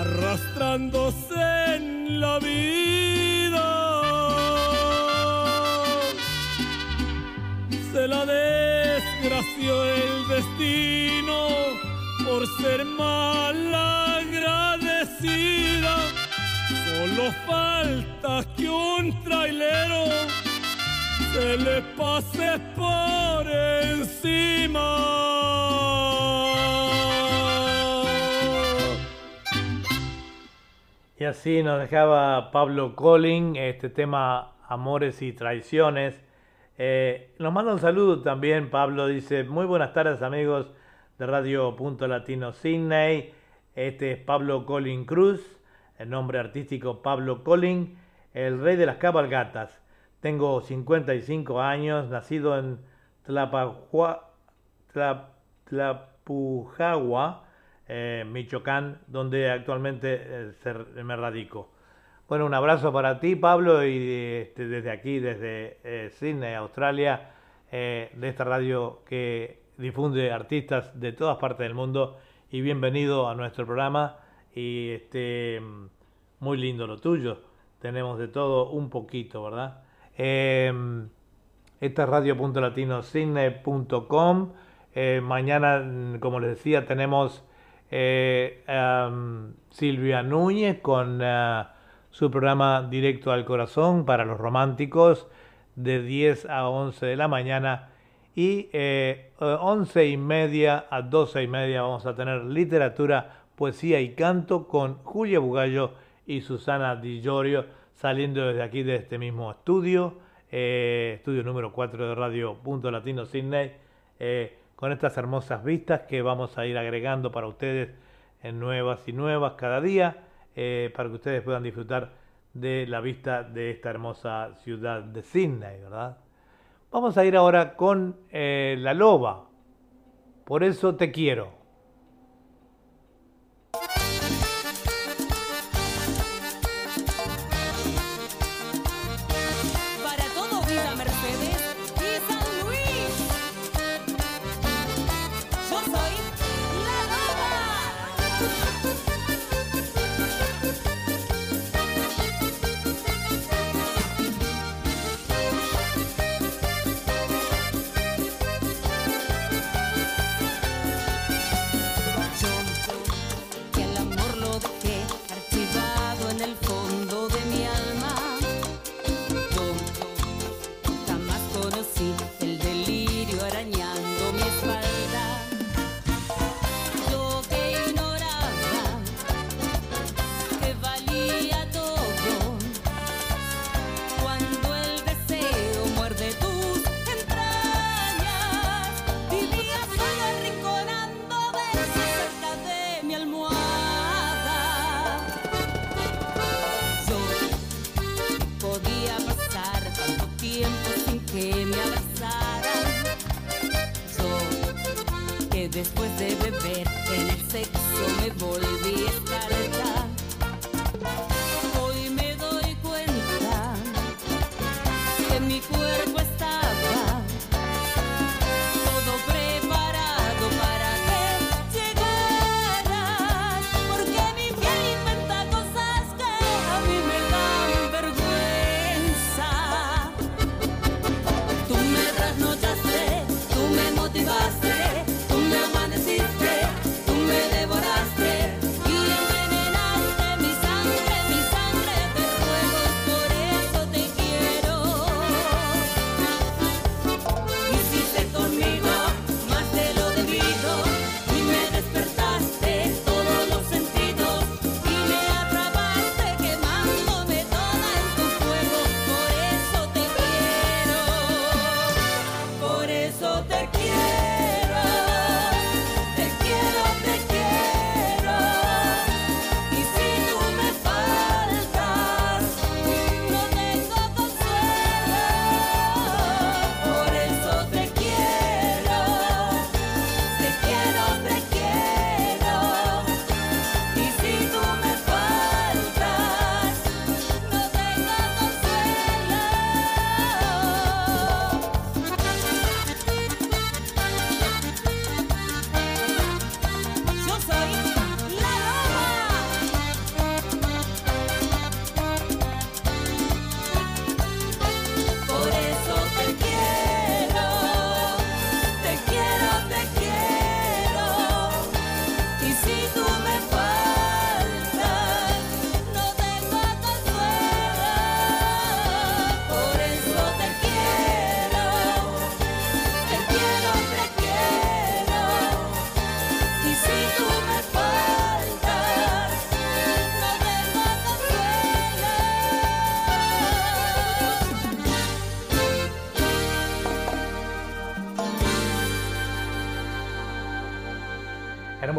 arrastrándose en la vida, se la desgració el destino por ser mal agradecida. Solo falta que un trailero se le pase por encima. Y así nos dejaba Pablo Collin este tema Amores y Traiciones. Eh, nos manda un saludo también, Pablo dice, muy buenas tardes amigos de Radio Punto Latino Sydney. Este es Pablo Collin Cruz, el nombre artístico Pablo Collin, el rey de las cabalgatas. Tengo 55 años, nacido en Tlapajua, eh, Michoacán, donde actualmente eh, me radico. Bueno, un abrazo para ti, Pablo, y este, desde aquí, desde eh, Sydney, Australia, de esta radio que difunde artistas de todas partes del mundo. Y bienvenido a nuestro programa. Y este, muy lindo lo tuyo. Tenemos de todo un poquito, ¿verdad? Eh, esta es radio.latinosidney.com. Eh, mañana, mm, como les decía, tenemos eh, Silvia Núñez con ah, su programa Directo al Corazón para los románticos de 10 a 11 de la mañana y eh, 11 y media a 12 y media vamos a tener literatura, poesía y canto con Julia Bugallo y Susana Di Llorio saliendo desde aquí de este mismo estudio, eh, estudio número 4 de Radio Punto Latino Sydney, eh, con estas hermosas vistas que vamos a ir agregando para ustedes en nuevas y nuevas cada día, eh, para que ustedes puedan disfrutar de la vista de esta hermosa ciudad de Sydney, ¿verdad? Vamos a ir ahora con La Loba, por eso te quiero.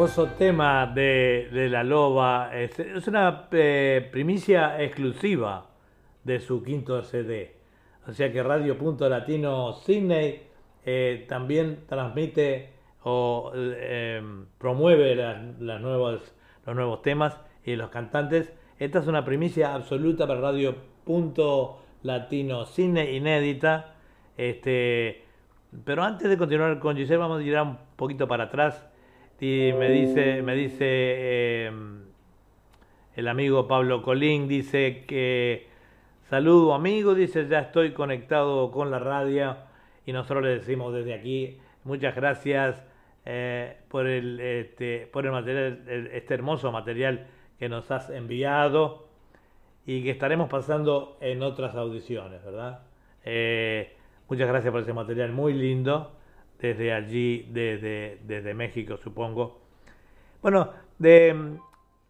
Hermoso tema de, de La Loba. Es, una eh, primicia exclusiva de su quinto CD. O sea que Radio Punto Latino Sydney eh, también transmite o eh, promueve las, las los nuevos temas y los cantantes. Esta es una primicia absoluta para Radio Punto Latino Sydney, inédita. Este, pero antes de continuar con Giselle, vamos a ir un poquito para atrás. Y me dice, me dice eh, el amigo Pablo Colín, dice que saludo amigo, dice ya estoy conectado con la radio y nosotros le decimos desde aquí muchas gracias eh, por el este, por el material, este hermoso material que nos has enviado y que estaremos pasando en otras audiciones, ¿verdad? Eh, muchas gracias por ese material muy lindo desde allí, desde, México, supongo. Bueno, de mm,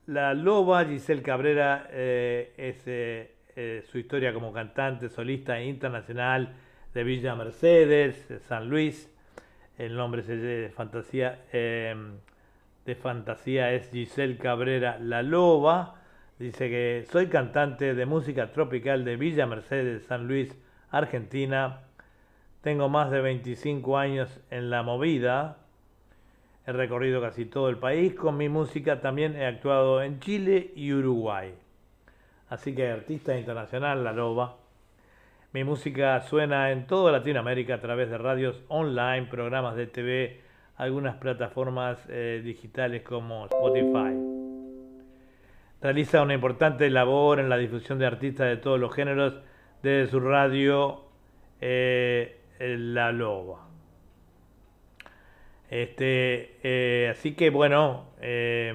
la loba Giselle Cabrera eh, es eh, eh, su historia como cantante solista internacional de Villa Mercedes, de San Luis. El nombre de fantasía eh, de fantasía es Giselle Cabrera La Loba. Dice que soy cantante de música tropical de Villa Mercedes, San Luis, Argentina. Tengo más de 25 años en la movida. He recorrido casi todo el país. Con mi música también he actuado en Chile y Uruguay. Así que artista internacional, La Loba. Mi música suena en toda Latinoamérica a través de radios online, programas de TV, algunas plataformas eh, digitales como Spotify. Realiza una importante labor en la difusión de artistas de todos los géneros desde su radio eh, La Loba. Este, eh, así que bueno, eh,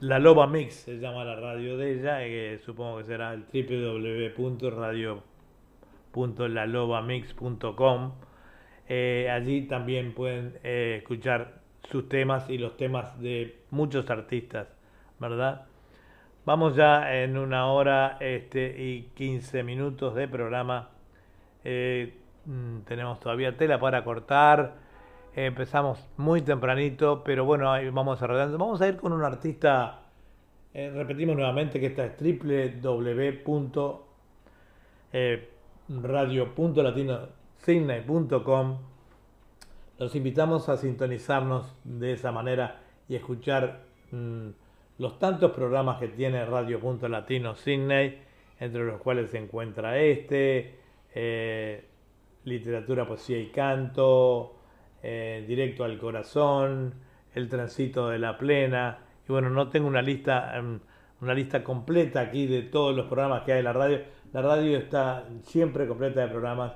La Loba Mix se llama la radio de ella, eh, supongo que será el www.radio.lalobamix.com. Eh, allí también pueden eh, escuchar sus temas y los temas de muchos artistas, ¿verdad? Vamos ya en una hora este, y 15 minutos de programa. Eh, mm, tenemos todavía tela para cortar. Eh, empezamos muy tempranito, pero bueno, ahí vamos arreglando. Vamos a ir con un artista. eh, repetimos nuevamente que esta es www.radio.latinocine.com. los invitamos a sintonizarnos de esa manera y escuchar mm, los tantos programas que tiene Radio Punto Latino Sydney, entre los cuales se encuentra este, eh, literatura, poesía y canto, eh, directo al corazón, el tránsito de la plena. Y bueno, no tengo una lista, em, una lista completa aquí de todos los programas que hay en la radio. La radio está siempre completa de programas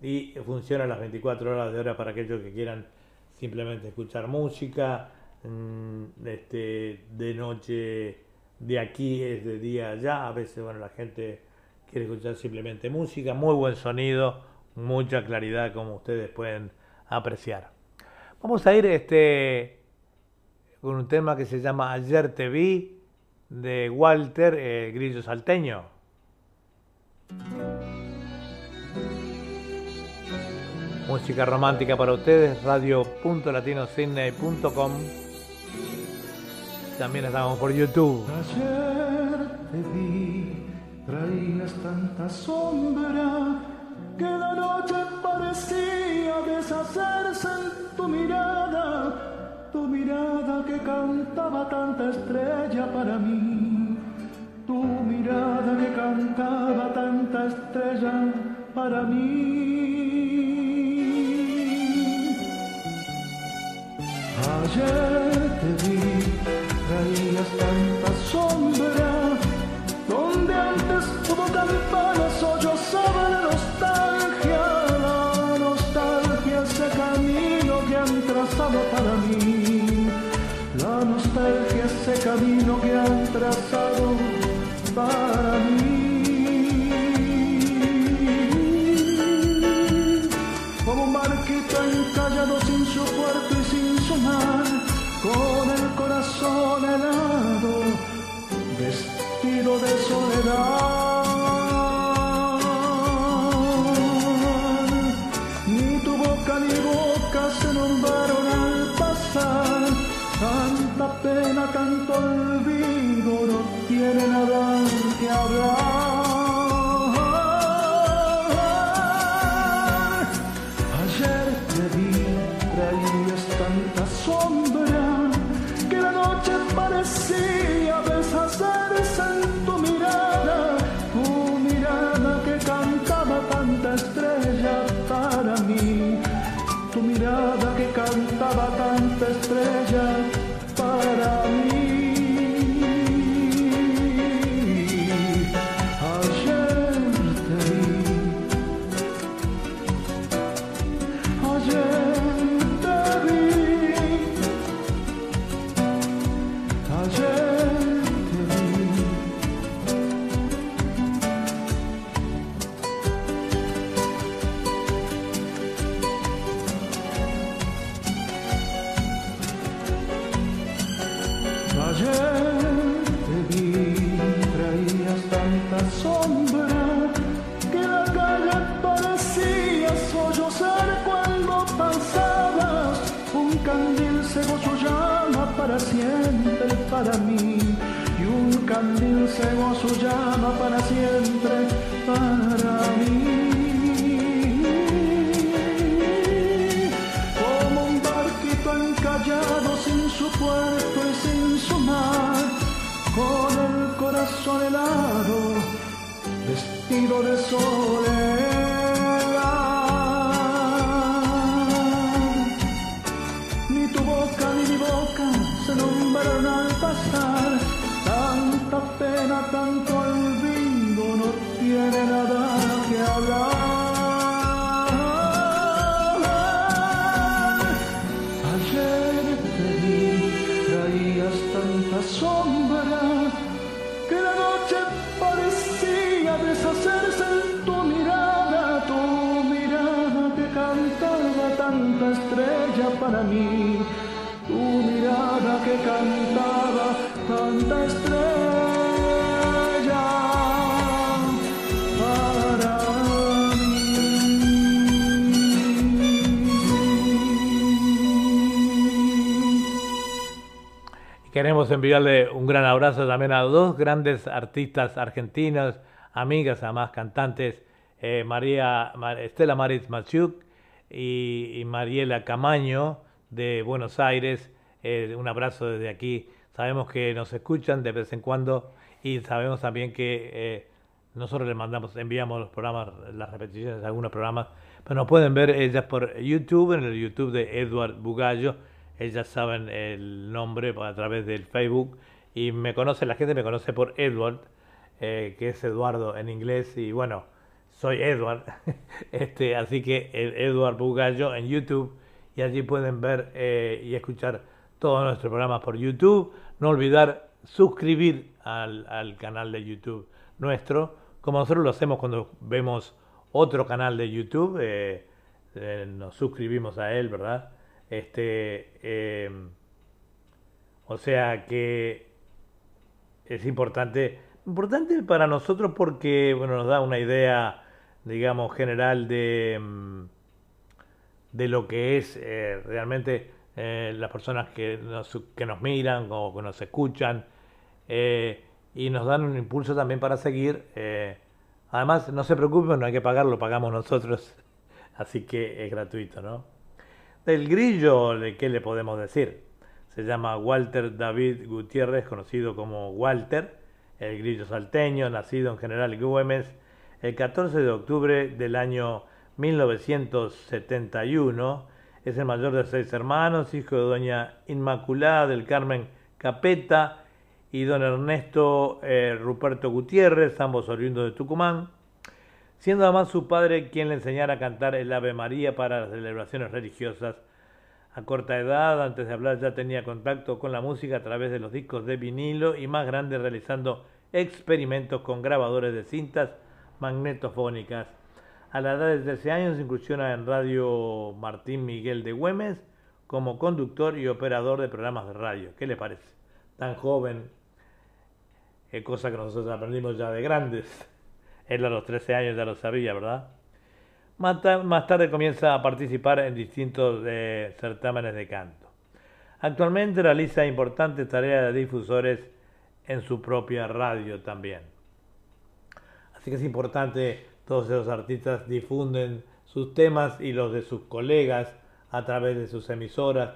y funciona las 24 horas de hora para aquellos que quieran simplemente escuchar música. mm, Este, de noche de aquí es de día allá. A veces, bueno, la gente quiere escuchar simplemente música. Muy buen sonido, mucha claridad, como ustedes pueden apreciar. Vamos a ir este, con un tema que se llama Ayer te vi de Walter eh, Grillo Salteño. Música romántica para ustedes, radio.latinosidney.com. También estamos por YouTube. Ayer te vi, traías tanta sombra que la noche parecía deshacerse en tu mirada, tu mirada que cantaba tanta estrella para mí, tu mirada que cantaba tanta estrella para mí. Ayer para mí, la nostalgia ese camino que han trazado para mí. Para mí y un candil cegó su llama para siempre para mí. Como un barquito encallado sin su puerto y sin su mar, con el corazón helado, vestido de soledad. Cantaba tanta estrella para mí. Queremos enviarle un gran abrazo también a dos grandes artistas argentinos, amigas, además cantantes, eh, María Ma- Estela Maris Maciuk y, y Mariela Camaño de Buenos Aires. Eh, un abrazo desde aquí. Sabemos que nos escuchan de vez en cuando y sabemos también que eh, nosotros les mandamos, enviamos los programas, las repeticiones de algunos programas, pero nos pueden ver ellas por YouTube, en el YouTube de Edward Bugallo. Ellas saben el nombre a través del Facebook y me conoce, la gente me conoce por Edward, eh, que es Eduardo en inglés y bueno, soy Edward, este, así que el Edward Bugallo en YouTube y allí pueden ver eh, y escuchar todos nuestros programas por YouTube. No olvidar suscribir al, al canal de YouTube nuestro, como nosotros lo hacemos cuando vemos otro canal de YouTube, eh, eh, nos suscribimos a él, ¿verdad? Este, eh, o sea que es importante, importante para nosotros porque bueno, nos da una idea, digamos, general de, mm, de lo que es eh, realmente eh, las personas que nos, que nos miran o que nos escuchan eh, y nos dan un impulso también para seguir. eh, además, no se preocupen, no hay que pagarlo, pagamos nosotros, así que es gratuito, ¿no? Del grillo, ¿de qué le podemos decir? Se llama Walter David Gutiérrez, conocido como Walter, el grillo salteño, nacido en General Güemes el 14 de octubre del año 1971. Es el mayor de seis hermanos, hijo de doña Inmaculada del Carmen Capeta y don Ernesto eh, Ruperto Gutiérrez, ambos oriundos de Tucumán, siendo además su padre quien le enseñara a cantar el Ave María para las celebraciones religiosas. A corta edad, antes de hablar, ya tenía contacto con la música a través de los discos de vinilo y más grande realizando experimentos con grabadores de cintas magnetofónicas. A la edad de 13 años incursiona en Radio Martín Miguel de Güemes como conductor y operador de programas de radio. ¿Qué le parece? Tan joven, es cosa que nosotros aprendimos ya de grandes. Él a los 13 años ya lo sabía, ¿verdad? Más tarde comienza a participar en distintos eh, certámenes de canto. Actualmente realiza importantes tareas de difusores en su propia radio también. Así que es importante, todos esos artistas difunden sus temas y los de sus colegas a través de sus emisoras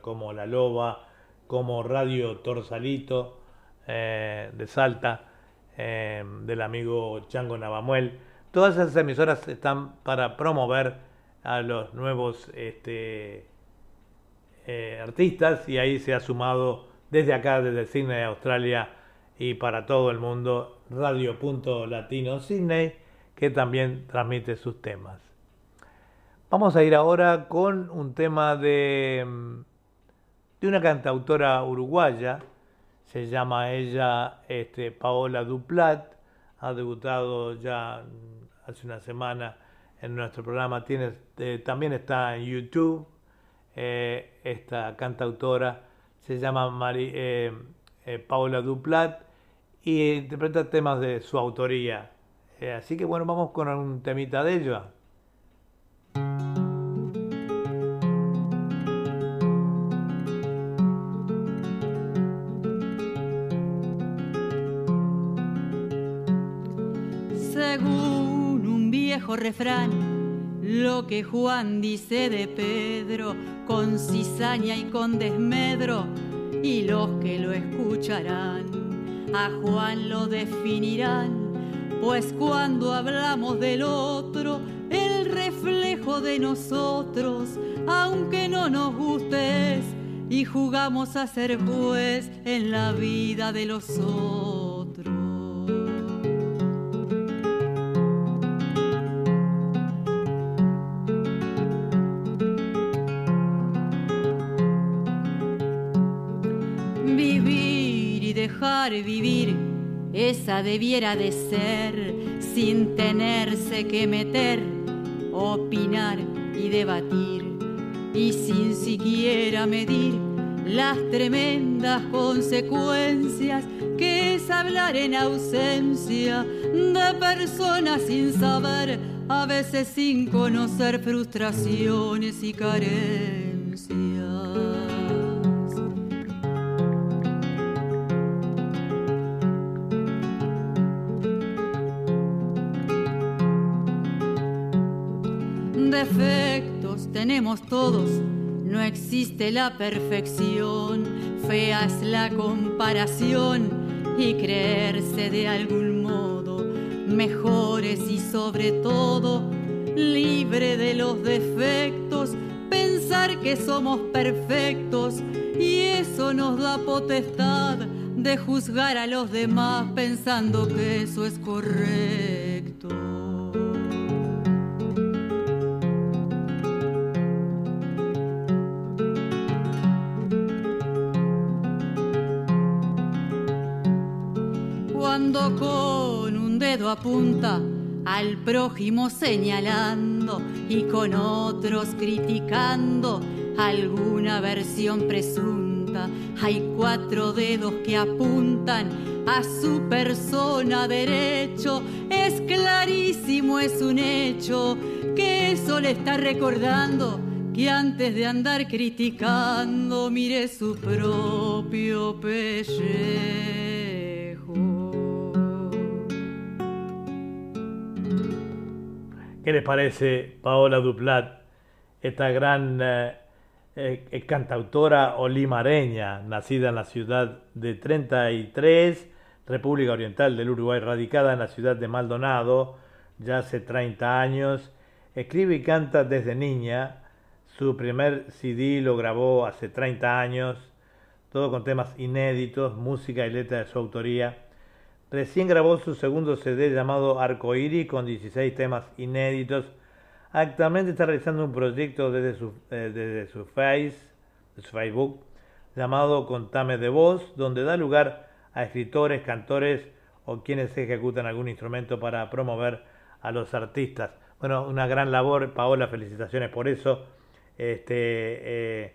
como La Loba, como Radio Torsalito eh, de Salta, eh, del amigo Chango Navamuel. Todas esas emisoras están para promover a los nuevos este, eh, artistas y ahí se ha sumado desde acá, desde Sydney, Australia y para todo el mundo, Radio.Latino Sydney, que también transmite sus temas. Vamos a ir ahora con un tema de, mm, de una cantautora uruguaya, se llama ella este, Paola Duplat, ha debutado ya mm, hace una semana en nuestro programa, tiene, eh, también está en YouTube, eh, esta cantautora se llama eh, Paola Duplat y interpreta temas de su autoría. Eh, así que bueno, vamos con un temita de ella. Según un viejo refrán, lo que Juan dice de Pedro, con cizaña y con desmedro, y los que lo escucharán, a Juan lo definirán, pues cuando hablamos del otro, el reflejo de nosotros, aunque no nos guste, y jugamos a ser juez en la vida de los otros. Esa debiera de ser, sin tenerse que meter, opinar y debatir, y sin siquiera medir las tremendas consecuencias que es hablar en ausencia de personas sin saber, a veces sin conocer frustraciones y carencias. Defectos tenemos todos. No existe la perfección, fea es la comparación y creerse de algún modo mejores y sobre todo libre de los defectos, pensar que somos perfectos y eso nos da potestad de juzgar a los demás pensando que eso es correcto. Con un dedo apunta al prójimo señalando y con otros criticando alguna versión presunta. Hay cuatro dedos que apuntan a su persona derecho. Es clarísimo, es un hecho que eso le está recordando que antes de andar criticando mire su propio pellejo. ¿Qué les parece Paola Duplat, esta gran eh, eh, cantautora olimareña, nacida en la ciudad de 33, República Oriental del Uruguay, radicada en la ciudad de Maldonado ya hace 30 años, escribe y canta desde niña, su primer CD lo grabó hace 30 años, todo con temas inéditos, música y letra de su autoría. Recién grabó su segundo CD llamado Arcoíris con 16 temas inéditos. Actualmente está realizando un proyecto desde su, eh, desde su, face, su Facebook llamado Contame de Voz, donde da lugar a escritores, cantores o quienes ejecutan algún instrumento para promover a los artistas. Bueno, una gran labor, Paola, felicitaciones por eso. Este, eh,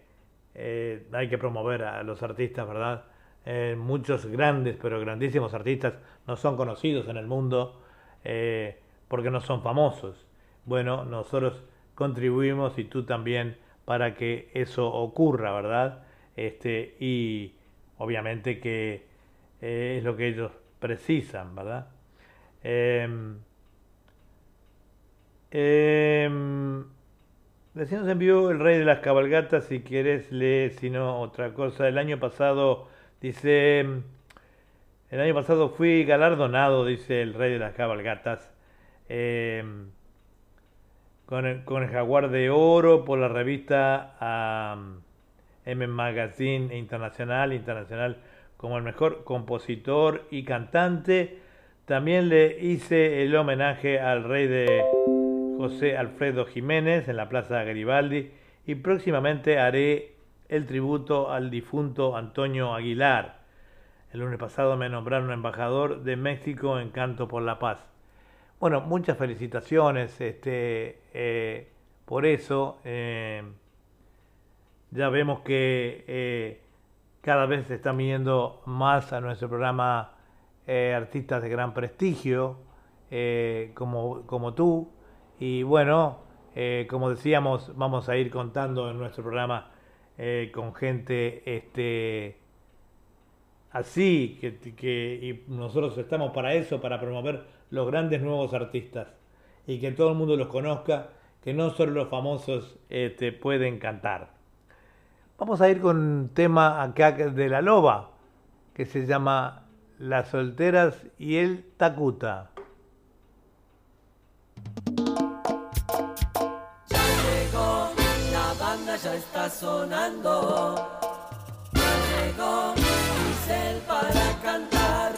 eh, hay que promover a los artistas, ¿verdad? Eh, muchos grandes, pero grandísimos artistas no son conocidos en el mundo eh, porque no son famosos. Bueno, nosotros contribuimos y tú también para que eso ocurra, ¿verdad? Este, y obviamente que eh, es lo que ellos precisan, ¿verdad? Em, em, recién nos envió el rey de las cabalgatas, si quieres lee, si no, otra cosa. El año pasado Dice, el año pasado fui galardonado, dice el rey de las cabalgatas, eh, con, el, jaguar de oro por la revista M Magazine Internacional, Internacional como el mejor compositor y cantante. También le hice el homenaje al rey de José Alfredo Jiménez en la Plaza Garibaldi y próximamente haré el tributo al difunto Antonio Aguilar. El lunes pasado me nombraron embajador de México en Canto por la Paz. Bueno, muchas felicitaciones este, eh, por eso. Eh, ya vemos que eh, cada vez se están viniendo más a nuestro programa artistas de gran prestigio, como, como tú. Y bueno, como decíamos, vamos a ir contando en nuestro programa eh, con gente este, así, que, que, y nosotros estamos para eso, para promover los grandes nuevos artistas y que todo el mundo los conozca, que no solo los famosos este, pueden cantar. Vamos a ir con un tema acá de la loba, que se llama Las solteras y el tacuta. Ya está sonando. Ya llegó Giselle para cantar.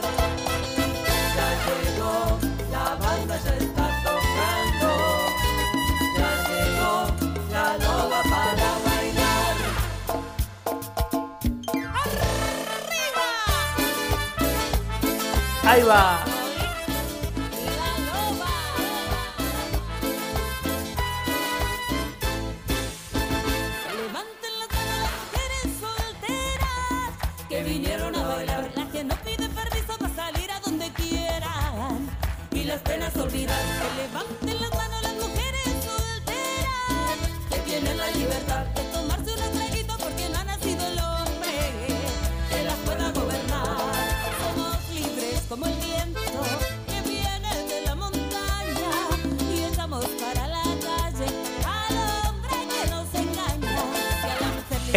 Ya llegó, la banda ya está tocando. Ya llegó la loba para bailar. ¡Arriba! Ahí va.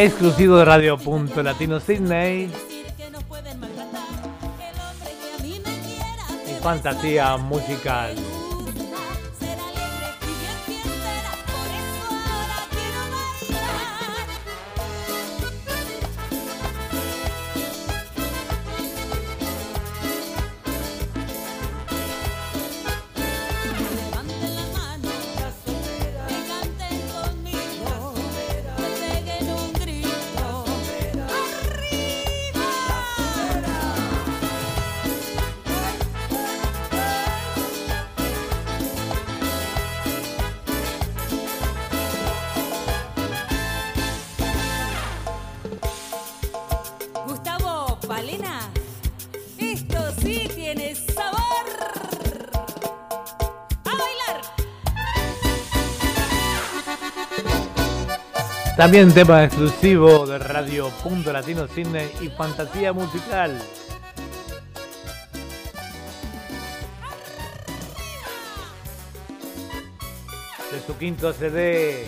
Exclusivo de Radio Punto Latino Sydney. Y fantasía musical. También tema exclusivo de Radio Punto Latino Sydney y fantasía musical. De su quinto CD.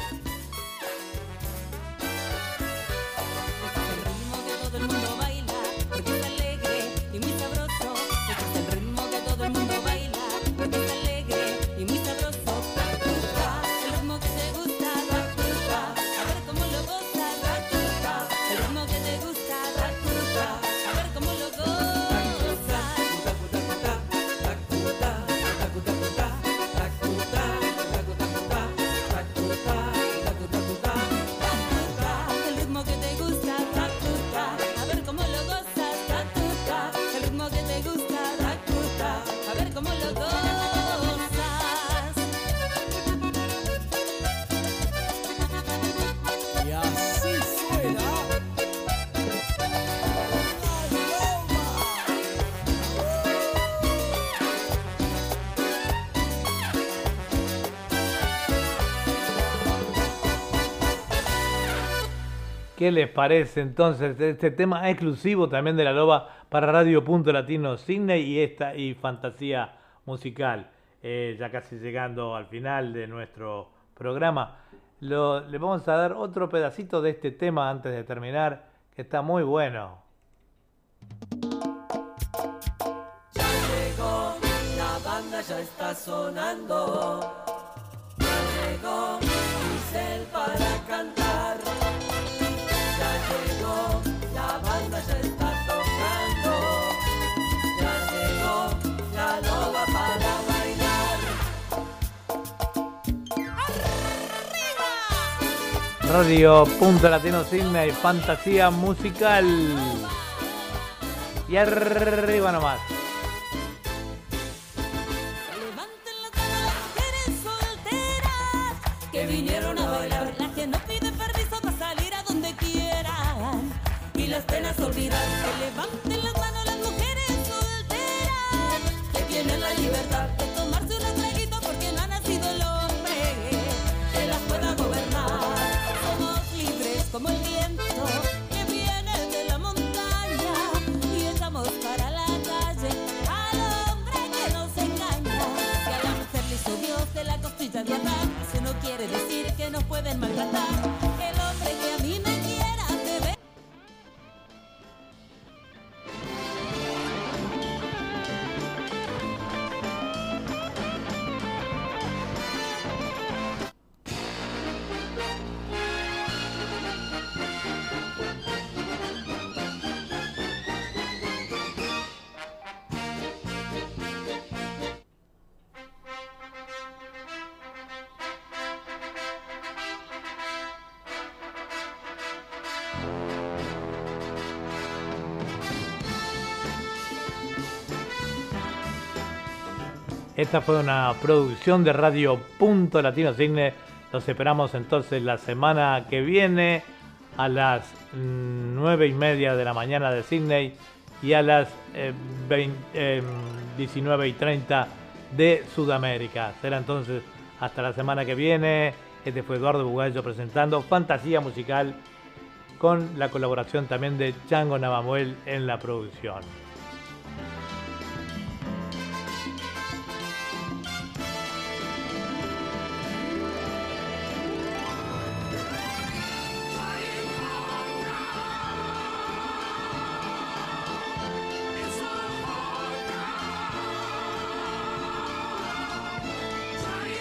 ¿Qué les parece entonces este tema exclusivo también de la Loba para Radio Punto Latino Sydney y esta y fantasía musical? Eh, ya casi llegando al final de nuestro programa. Le vamos a dar otro pedacito de este tema antes de terminar, que está muy bueno. llegó, la banda ya está sonando. Ya llegó para cantar. Radio Punto Latino Sydney, fantasía musical. Y arriba nomás. que nos Esta fue una producción de Radio Punto Latino Cine. Los esperamos entonces la semana que viene a las mm, nueve y media de la mañana de Sydney y a las eh, 20, eh, 19 y 30 de Sudamérica. Será entonces hasta la semana que viene. Este fue Eduardo Bugallo presentando Fantasía Musical con la colaboración también de Chango Navamuel en la producción.